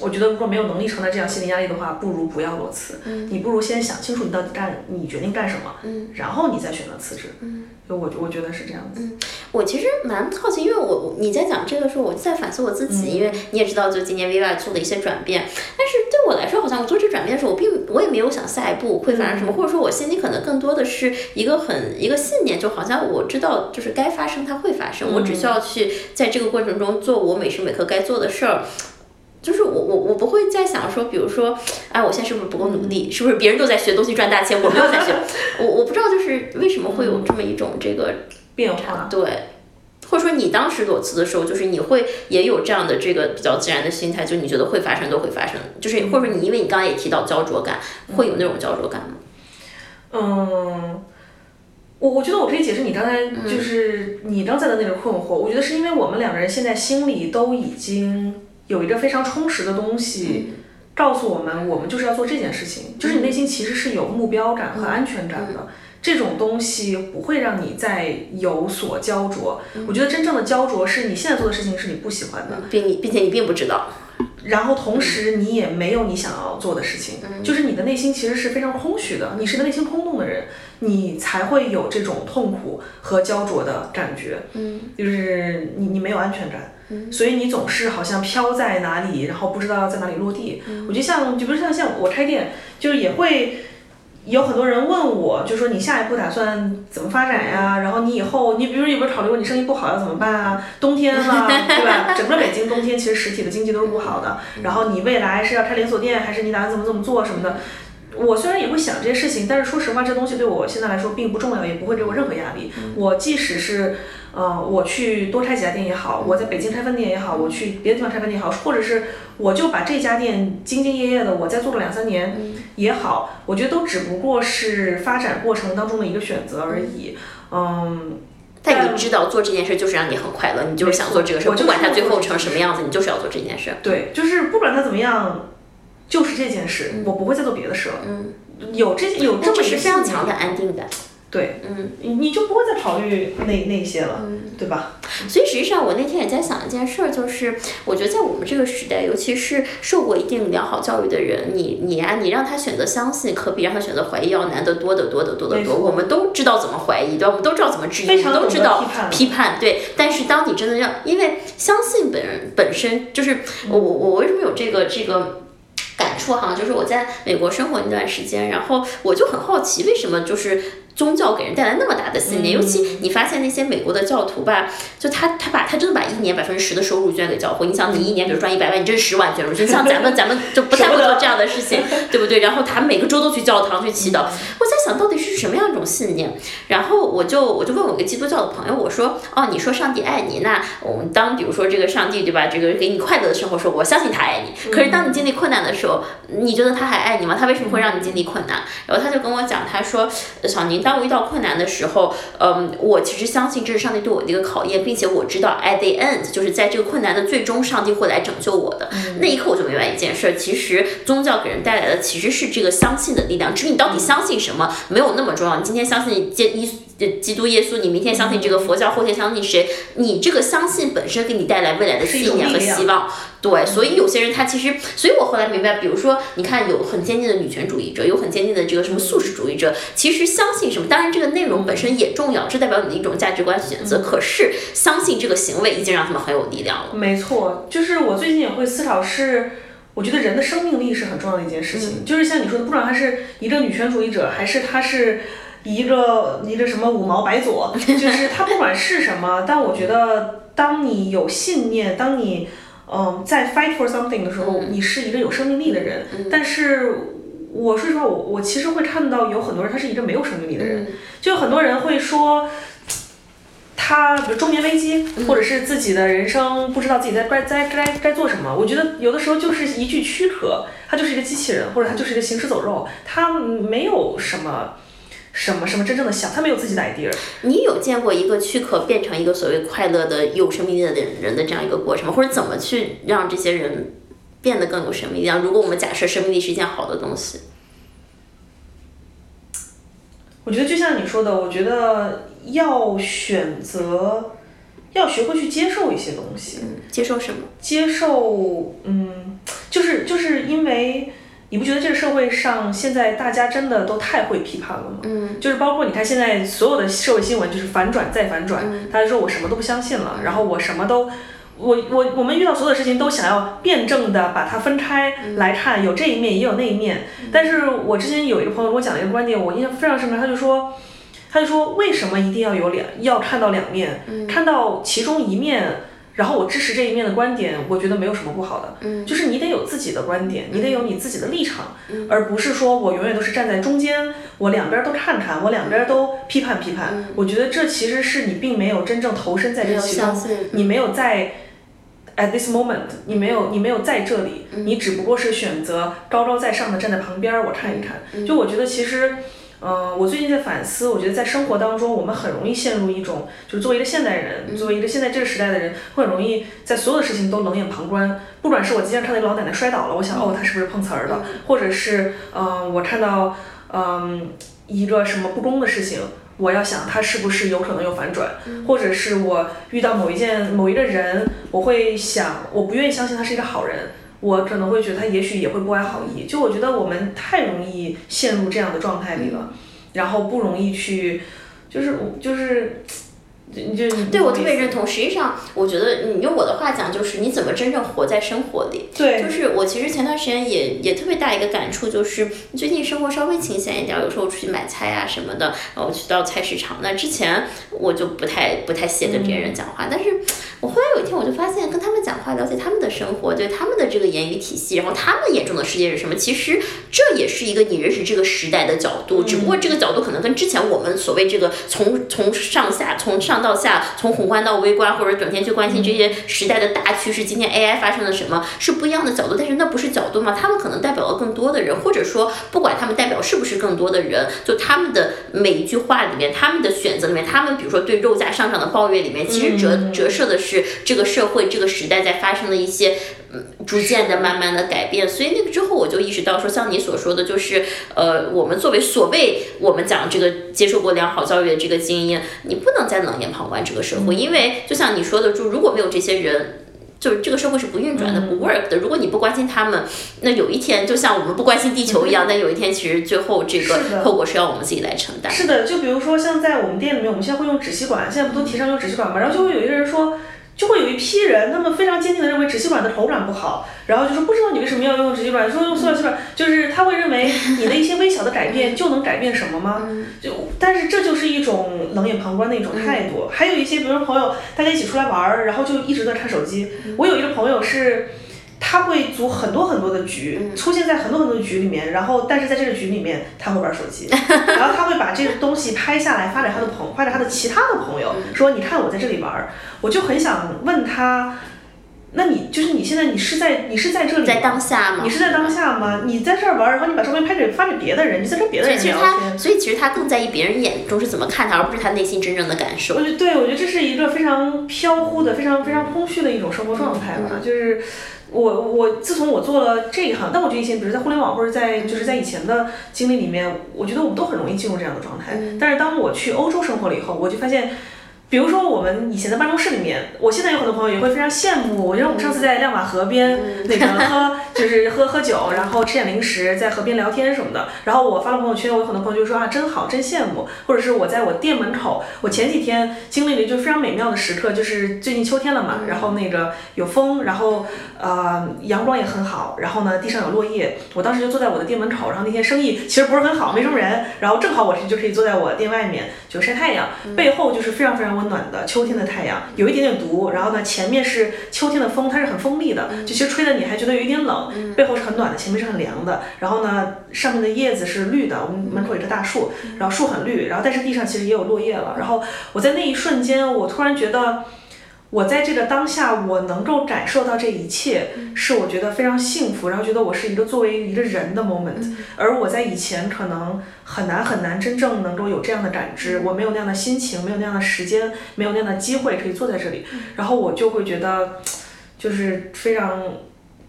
我觉得如果没有能力承担这样心理压力的话，不如不要裸辞。嗯，你不如先想清楚你到底干，你决定干什么，嗯，然后你再选择辞职。嗯，就我我觉得是这样子。嗯，我其实蛮好奇，因为我你在讲这个时候，我在反思我自己，因为你也知道，就今年 Viva 做了一些转变，但是对我来说，好像我做这转变的时候，我并我也没有想下一步会发生什么，或者说我心里可能更多的是一个很一个信念，就好像我知道就是该发生它会发生，我只需要去在这个过程中做我每时每刻该做的事儿。就是我我我不会再想说，比如说，哎，我现在是不是不够努力？是不是别人都在学东西赚大钱，我没有在学？我我不知道，就是为什么会有这么一种这个变化？对，或者说你当时裸辞的时候，就是你会也有这样的这个比较自然的心态，就你觉得会发生都会发生，就是或者说你因为你刚刚也提到焦灼感，会有那种焦灼感吗？嗯，我我觉得我可以解释你刚才就是你刚才的那个困惑。我觉得是因为我们两个人现在心里都已经。有一个非常充实的东西，告诉我们，我们就是要做这件事情。就是你内心其实是有目标感和安全感的，这种东西不会让你再有所焦灼。我觉得真正的焦灼是你现在做的事情是你不喜欢的，并你并且你并不知道。然后同时你也没有你想要做的事情，就是你的内心其实是非常空虚的，你是个内心空洞的人，你才会有这种痛苦和焦灼的感觉。嗯，就是你你没有安全感，所以你总是好像飘在哪里，然后不知道在哪里落地。我觉得像就比如像像我开店，就是也会。有很多人问我，就说你下一步打算怎么发展呀？然后你以后，你比如有没有考虑过你生意不好要怎么办啊？冬天了，对吧？整个北京冬天其实实体的经济都是不好的。然后你未来是要开连锁店，还是你打算怎么怎么做什么的？我虽然也会想这些事情，但是说实话，这东西对我现在来说并不重要，也不会给我任何压力。我即使是。呃，我去多开几家店也好，我在北京开分店也好，我去别的地方开分店也好，或者是我就把这家店兢兢业业的，我再做个两三年也好，我觉得都只不过是发展过程当中的一个选择而已。嗯，但你知道做这件事就是让你很快乐，你就是想做这个事，不管它最后成什么样子，你就是要做这件事。对，就是不管它怎么样，就是这件事，我不会再做别的事了。嗯，有这有这么是非常强的安定感。对，嗯，你你就不会再考虑那那些了，对吧？所以实际上，我那天也在想一件事儿，就是我觉得在我们这个时代，尤其是受过一定良好教育的人，你你啊，你让他选择相信，可比让他选择怀疑要难得多得多得多得多。我们都知道怎么怀疑，对吧？我们都知道怎么质疑，我们都知道批判，对。但是当你真的要，因为相信本人本身就是我我我为什么有这个这个感触哈？就是我在美国生活那段时间，然后我就很好奇，为什么就是。宗教给人带来那么大的信念，尤其你发现那些美国的教徒吧，就他他把他真的把一年百分之十的收入捐给教会。你想，你一年比如赚一百万，你这十万捐出去。像咱们咱们就不太会做这样的事情，对不对？然后他每个周都去教堂去祈祷。我在想到底是什么样一种信念？然后我就我就问我一个基督教的朋友，我说哦，你说上帝爱你，那我们当比如说这个上帝对吧？这个给你快乐的生活，说我相信他爱你。可是当你经历困难的时候，你觉得他还爱你吗？他为什么会让你经历困难？然后他就跟我讲，他说小宁。当我遇到困难的时候，嗯，我其实相信这是上帝对我的一个考验，并且我知道 at the end 就是在这个困难的最终，上帝会来拯救我的。那一刻我就明白一件事，其实宗教给人带来的其实是这个相信的力量。至于你到底相信什么，没有那么重要。你今天相信基基基督耶稣，你明天相信这个佛教，后天相信谁？你这个相信本身给你带来未来的信念和希望。对，所以有些人他其实，所以我后来明白，比如说，你看有很坚定的女权主义者，有很坚定的这个什么素食主义者，其实相信什么？当然这个内容本身也重要，这代表你的一种价值观选择。可是相信这个行为已经让他们很有力量了。没错，就是我最近也会思考，是我觉得人的生命力是很重要的一件事情。就是像你说的，不管他是一个女权主义者，还是他是一个一个什么五毛白左，就是他不管是什么，但我觉得当你有信念，当你。嗯，在 fight for something 的时候，你是一个有生命力的人。但是，我说实话，我我其实会看到有很多人，他是一个没有生命力的人。就很多人会说，他比如中年危机，或者是自己的人生不知道自己在该在该该做什么。我觉得有的时候就是一具躯壳，他就是一个机器人，或者他就是一个行尸走肉，他没有什么。什么什么真正的想，他没有自己的 idea。你有见过一个躯壳变成一个所谓快乐的有生命力的人的这样一个过程吗？或者怎么去让这些人变得更有生命力？如果我们假设生命力是一件好的东西，我觉得就像你说的，我觉得要选择。要学会去接受一些东西。嗯接受什么？接受，嗯，就是就是因为你不觉得这个社会上现在大家真的都太会批判了吗？嗯，就是包括你看现在所有的社会新闻就是反转再反转，他就说我什么都不相信了，然后我什么都。我我我们遇到所有的事情都想要辩证的把它分开来看，有这一面也有那一面。但是我之前有一个朋友跟我讲了一个观点，我印象非常深刻，他就说，他就说为什么一定要有两要看到两面，看到其中一面，然后我支持这一面的观点，我觉得没有什么不好的。嗯就是你得有自己的观点，你得有你自己的立场，而不是说我永远都是站在中间，我两边都看看，我两边都批判批判。我觉得这其实是你并没有真正投身在这其中你没有在 at this moment，你没有你没有在这里，嗯你只不过是选择高高在上的站在旁边儿，我看一看。嗯就我觉得其实。嗯，我最近在反思，我觉得在生活当中，我们很容易陷入一种，就是作为一个现代人，嗯作为一个现在这个时代的人，会很容易在所有的事情都冷眼旁观。不管是我今天看到一个老奶奶摔倒了，我想，哦，她是不是碰瓷儿的？或者是，嗯、我看到，嗯、一个什么不公的事情，我要想她是不是有可能有反转，或者是我遇到某一件某一个人，我会想，我不愿意相信他是一个好人。我可能会觉得他也许也会不怀好意，就我觉得我们太容易陷入这样的状态里了，然后不容易去，就是就是，对我特别认同。实际上，我觉得你用我的话讲，就是你怎么真正活在生活里。对，就是我其实前段时间也也特别大一个感触，就是最近生活稍微清闲一点，有时候出去买菜啊什么的，然后去到菜市场。那之前我就不太不太屑跟这些人讲话，但是我后来有一天我就发现，跟他们讲话，了解他们的生活，对他们的这个言语体系，然后他们眼中的世界是什么，其实这也是一个你认识这个时代的角度，只不过这个角度可能跟之前我们所谓这个从从上下从上到下，从宏观到微观，或者整天去关心这些时代的大趋势，今天 AI 发生了什么，是不一样的角度。但是那不是角度吗？他们可能代表了更多的人，或者说不管他们代表是不是更多的人，就他们的每一句话里面，他们的选择里面，他们比如说对肉价上涨的抱怨里面，其实折折射的是这个社会这个时代在发生的一些。嗯，逐渐的、慢慢的改变，所以那个之后我就意识到说，像你所说的，就是呃，我们作为所谓我们讲这个接受过良好教育的这个精英，你不能再冷眼旁观这个社会，因为就像你说的，就如果没有这些人。就是这个社会是不运转的，不 work 的。如果你不关心他们，那有一天就像我们不关心地球一样，那有一天其实最后这个后果是要我们自己来承担。是的，就比如说像在我们店里面，我们现在会用纸吸管，现在不都提倡用纸吸管吗？然后就会有一个人说，就会有一批人，他们非常坚定的认为纸吸管的口感不好，然后就说不知道你为什么要用纸吸管，说用塑料吸管，就是他会认为你的一些微小的改变就能改变什么吗？就但是这就是一种冷眼旁观的一种态度。还有一些，比如说朋友大家一起出来玩儿，然后就一直在看手机。我有一个朋友是。他会组很多很多的局，出现在很多很多的局里面，然后但是在这个局里面他会玩手机，然后他会把这个东西拍下来发给他的朋发给他的其他的朋友，说你看我在这里玩儿，我就很想问他，那你就是你现在你是在你是在这里在当下吗？你是在当下吗？你在这儿玩儿，然后你把照片拍给发给别的人，你在跟别的所以其实人聊他，天。所以其实他更在意别人眼中是怎么看他，而不是他内心真正的感受我。觉得对，我觉得这是一个非常飘忽的、非常非常空虚的一种生活状态吧。就是我我自从我做了这一行，但我觉得以前，比如在互联网或者在就是在以前的经历里面，我觉得我们都很容易进入这样的状态。但是当我去欧洲生活了以后，我就发现。比如说我们以前的办公室里面，我现在有很多朋友也会非常羡慕我。因为我们上次在亮马河边那个喝，就是喝喝酒，然后吃点零食，在河边聊天什么的。然后我发了朋友圈，我有很多朋友就说啊，真好，真羡慕。或者是我在我店门口，我前几天经历了一个非常美妙的时刻，就是最近秋天了嘛，然后那个有风，然后呃阳光也很好，然后呢地上有落叶，我当时就坐在我的店门口，然后那天生意其实不是很好，没什么人，然后正好我是就可以坐在我店外面就晒太阳，背后就是非常非常温暖的秋天的太阳，有一点点毒，然后呢前面是秋天的风，它是很锋利的，就其实吹的你还觉得有一点冷，背后是很暖的，前面是很凉的，然后呢上面的叶子是绿的，我们门口有棵大树，然后树很绿，然后但是地上其实也有落叶了，然后我在那一瞬间，我突然觉得。我在这个当下，我能够感受到这一切，是我觉得非常幸福，然后觉得我是一个作为一个人的 moment，、而我在以前可能很难很难真正能够有这样的感知，我没有那样的心情，没有那样的时间，没有那样的机会可以坐在这里，然后我就会觉得，就是非常。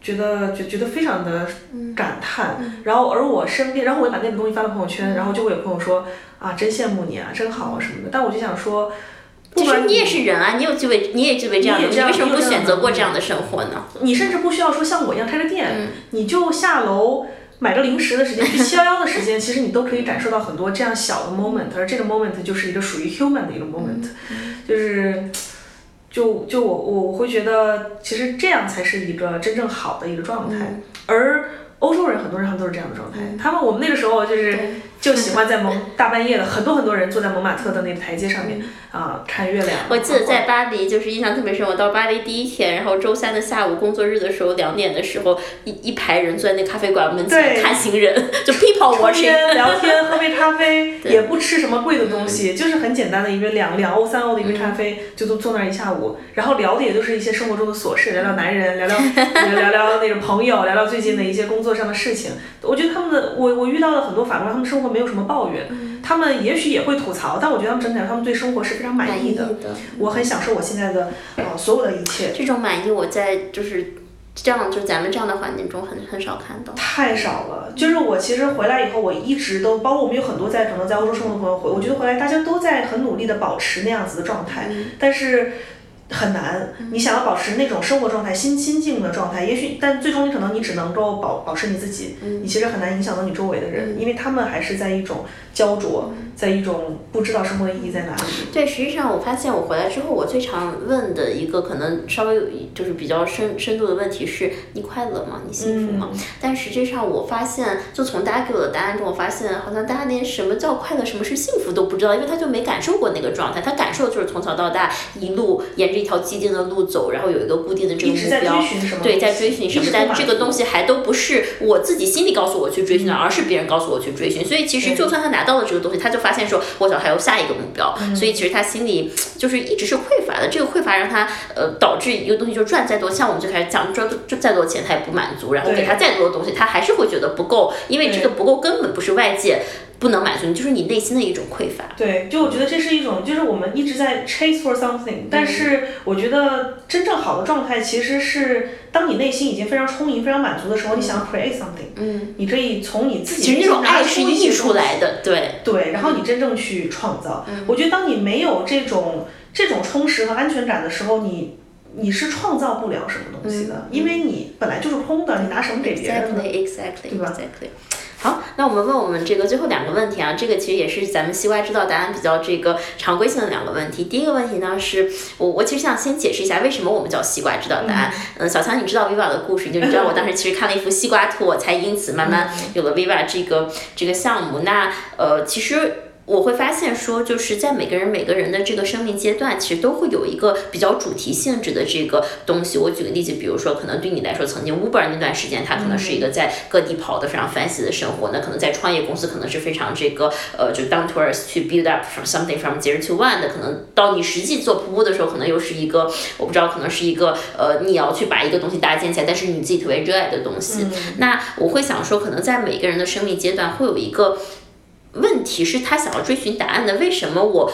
觉得觉觉得非常的感叹，然后而我身边，然后我就把那个东西发到朋友圈，然后就会有朋友说啊，真羡慕你啊，真好啊什么的。但我就想说，其实你也是人啊，你有具备，你也具备这样的，你为什么不选择过这样的生活呢？你甚至不需要说像我一样开个店，嗯。你就下楼买个零食的时间，去七幺幺的时间，其实你都可以感受到很多这样小的 moment，而这个 moment 就是一个属于 human 的一个 moment，、就是。就就我我我会觉得，其实这样才是一个真正好的一个状态，而欧洲人很多人他们都是这样的状态，他们我们那个时候就是就喜欢在蒙大半夜的，很多很多人坐在蒙马特的那个台阶上面啊、看月亮。我记得在巴黎，就是印象特别深。我到巴黎第一天，然后周三的下午工作日的时候，两点的时候，一一排人坐在那咖啡馆门前对看行人，就 people 抽 watching。聊天，喝杯咖啡，也不吃什么贵的东西，就是很简单的一杯两两欧三欧的一杯咖啡，就都坐那儿一下午，然后聊的也就是一些生活中的琐事，聊聊男人，聊聊聊聊那种朋友，聊聊最近的一些工作上的事情。我觉得他们的我我遇到了很多法国人，他们生活没有什么抱怨，他们也许也会吐槽，但我觉得他们整体上他们对生活是非常满意的。满意的我很享受我现在的呃所有的一切。这种满意，我在就是这样，就咱们这样的环境中很很少看到。太少了，就是我其实回来以后，我一直都，包括我们有很多在可能在欧洲生活的朋友回，我觉得回来大家都在很努力的保持那样子的状态，但是很难。你想要保持那种生活状态、心心境的状态，也许，但最终你可能你只能够保保持你自己，你其实很难影响到你周围的人，因为他们还是在一种焦灼，在一种不知道生活的意义在哪里。对，实际上我发现我回来之后，我最常问的一个可能稍微有一就是比较深深度的问题是：你快乐吗？你幸福吗？但实际上我发现，就从大家给我的答案中，我发现好像大家连什么叫快乐、什么是幸福都不知道，因为他就没感受过那个状态。他感受就是从小到大一路沿着一条既定的路走，然后有一个固定的这个目标。对，在追寻什么但这个东西还都不是我自己心里告诉我去追寻的，而是别人告诉我去追寻。所以其实就算他拿到了这个东西，他就发现说，我想还有下一个目标，所以其实他心里就是一直是匮乏的。这个匮乏让他呃导致一个东西就赚再多，像我们最开始讲赚赚再多钱他也不满足，然后给他再多的东西他还是会觉得不够，因为这个不够根本不是外界不能满足你，就是你内心的一种匮乏。对，就我觉得这是一种，就是我们一直在 chase for something，但是我觉得真正好的状态其实是当你内心已经非常充盈、非常满足的时候，你想 create something，嗯，你可以从你自己其实那种爱是溢出来的，对。对，然后你真正去创造。我觉得当你没有这种这种充实和安全感的时候，你你是创造不了什么东西的，因为你本来就是空的，你拿什么给别人呢？Exactly, exactly, 对吧 exactly. 好，那我们问我们这个最后两个问题啊，这个其实也是咱们西瓜知道答案比较这个常规性的两个问题。第一个问题呢，是我我其实想先解释一下为什么我们叫西瓜知道答案。嗯，小强，你知道 Viva 的故事，就你知道我当时其实看了一幅西瓜图，我才因此慢慢有了 Viva 这个这个项目。那呃，其实。我会发现说，就是在每个人每个人的这个生命阶段，其实都会有一个比较主题性质的这个东西。我举个例子，比如说，可能对你来说，曾经 Uber 那段时间，它可能是一个在各地跑的非常 fancy 的生活，那可能在创业公司可能是非常这个呃，就 down to earth 去 build up from something from zero to one 的，可能到你实际做瀑布的时候，可能又是一个我不知道，可能是一个呃，你要去把一个东西搭建起来，但是你自己特别热爱的东西。那我会想说，可能在每个人的生命阶段会有一个。问题是他想要追寻答案的，为什么我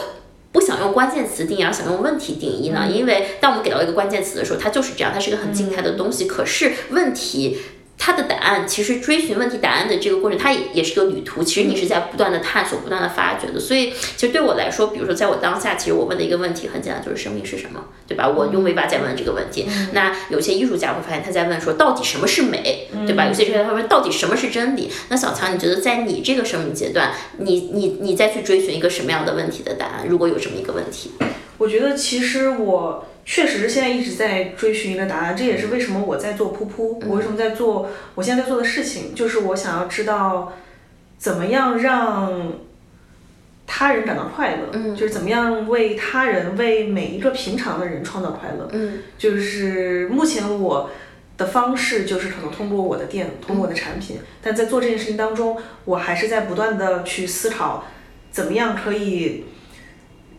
不想用关键词定义，而想用问题定义呢？因为当我们给到一个关键词的时候，它就是这样，它是一个很静态的东西。可是问题。它的答案其实追寻问题答案的这个过程，它也也是个旅途。其实你是在不断的探索、不断的发掘的。所以，其实对我来说，比如说在我当下，其实我问的一个问题很简单，就是生命是什么，对吧？我用尾巴在问这个问题。那有些艺术家会发现他在问说，到底什么是美，对吧？有些艺术家会问到底什么是真理。那小强，你觉得在你这个生命阶段，你你你再去追寻一个什么样的问题的答案？如果有这么一个问题，我觉得其实我确实是现在一直在追寻一个答案，这也是为什么我在做噗噗，我为什么在做我现在在做的事情，就是我想要知道怎么样让他人感到快乐，就是怎么样为他人、为每一个平常的人创造快乐。嗯，就是目前我的方式就是可能通过我的店，通过我的产品，但在做这件事情当中，我还是在不断的去思考，怎么样可以。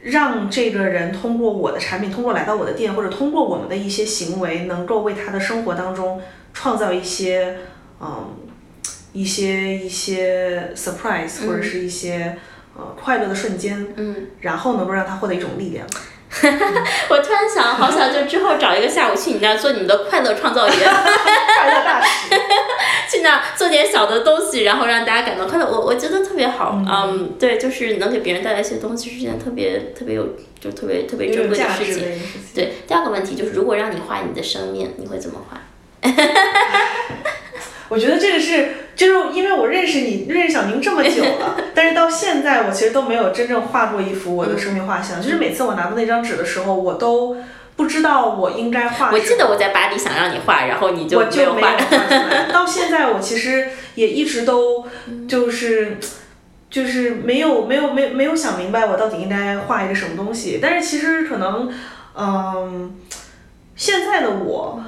让这个人通过我的产品，通过来到我的店，或者通过我们的一些行为，能够为他的生活当中创造一些，嗯，一些一些 surprise，、或者是一些呃快乐的瞬间，嗯，然后能够让他获得一种力量。我突然想，好想就之后找一个下午去你那儿做你们的快乐创造员。快乐大使，其去那做点小的东西，然后让大家感到快乐。我我觉得特别好，嗯，对，就是能给别人带来一些东西，是件特别特别有就特别特别珍贵的事情。对，第二个问题就是，如果让你画你的生命，你会怎么画？我觉得这个是，就是因为我认识你，认识小宁这么久了，但是到现在我其实都没有真正画过一幅我的生命画像。就是每次我拿到那张纸的时候，我都不知道我应该画。我记得我在巴黎想让你画，然后你就我就没有画出来。到现在我其实也一直都就是就是没有没有没没有想明白我到底应该画一个什么东西。但是其实可能，嗯，现在的我。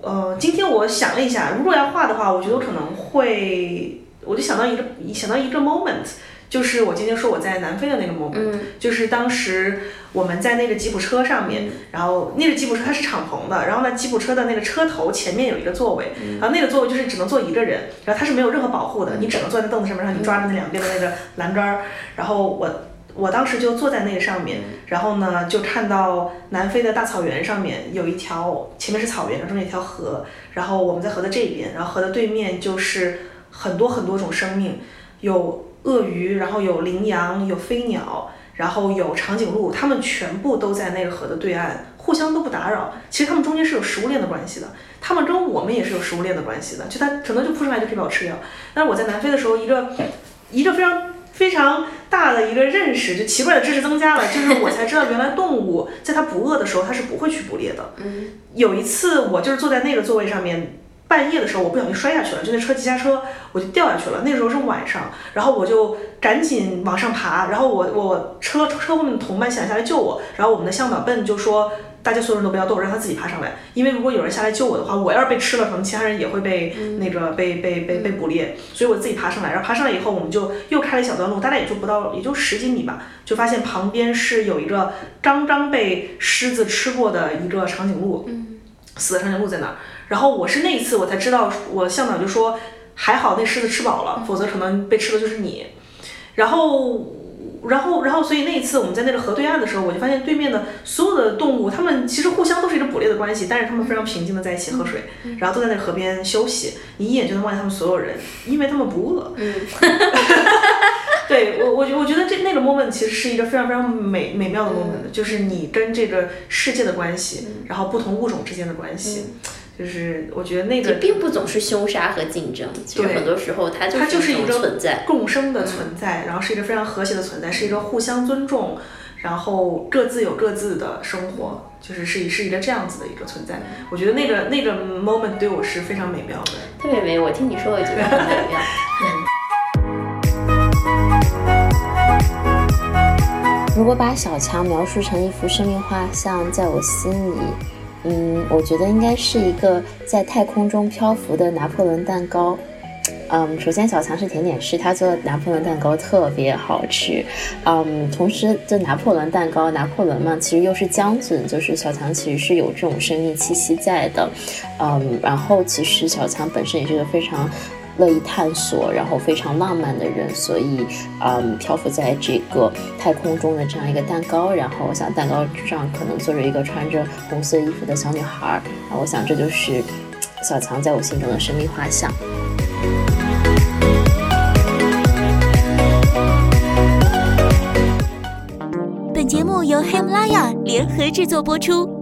呃，今天我想了一下，如果要画的话，我觉得我可能会，我就想到一个想到一个 moment，就是我今天说我在南非的那个 moment，就是当时我们在那个吉普车上面，然后那个吉普车它是敞篷的，然后呢吉普车的那个车头前面有一个座位，然后那个座位就是只能坐一个人，然后它是没有任何保护的，你只能坐在凳子上面，然后你抓着那两边的那个栏杆儿，然后我。我当时就坐在那个上面，然后呢，就看到南非的大草原上面有一条，前面是草原，中间一条河，然后我们在河的这边，然后河的对面就是很多很多种生命，有鳄鱼，然后有羚羊，有飞鸟，然后有长颈鹿，它们全部都在那个河的对岸，互相都不打扰。其实它们中间是有食物链的关系的，它们跟我们也是有食物链的关系的，就它可能就扑上来就可以把我吃掉。但是我在南非的时候，一个一个非常。非常大的一个认识，就奇怪的知识增加了，就是我才知道原来动物在它不饿的时候，它是不会去捕猎的。有一次我就是坐在那个座位上面，半夜的时候我不小心摔下去了，就那车急刹车，我就掉下去了。那时候是晚上，然后我就赶紧往上爬，然后我我车车后面的同伴想下来救我，然后我们的向导笨就说。大家所有人都不要动，让他自己爬上来。因为如果有人下来救我的话，我要是被吃了，可能其他人也会被那个被被被被捕猎。所以我自己爬上来，然后爬上来以后，我们就又开了一小段路，大概也就不到，也就十几米吧，就发现旁边是有一个刚刚被狮子吃过的一个长颈鹿，死的长颈鹿在那儿。然后我是那一次我才知道，我向导就说还好那狮子吃饱了，否则可能被吃的就是你。然后。然后，然后，所以那一次我们在那个河对岸的时候，我就发现对面的所有的动物，它们其实互相都是一个捕猎的关系，但是它们非常平静的在一起喝水，然后都在那个河边休息。你一眼就能望见它们所有人，因为它们不饿。嗯，对我，我觉我觉得这那个 moment 其实是一个非常非常美美妙的 moment，就是你跟这个世界的关系，然后不同物种之间的关系。就是我觉得那个并不总是凶杀和竞争，其实很多时候它就是一个存在共生的存在，然后是一个非常和谐的存在，是一个互相尊重，然后各自有各自的生活，就是是是一个这样子的一个存在。我觉得那个那个 moment 对我是非常美妙的，特别美。我听你说，我觉得很美妙。如果把小强描述成一幅生命画像，在我心里。嗯，我觉得应该是一个在太空中漂浮的拿破仑蛋糕。嗯，首先小强是甜点师，他做的拿破仑蛋糕特别好吃。嗯，同时这拿破仑蛋糕，拿破仑嘛，其实又是将军，就是小强其实是有这种生命气息在的。嗯，然后其实小强本身也是个非常。乐意探索，然后非常浪漫的人，所以，嗯，漂浮在这个太空中的这样一个蛋糕，然后我想蛋糕上可能坐着一个穿着红色衣服的小女孩，啊，我想这就是小强在我心中的神秘画像。本节目由喜马拉雅联合制作播出。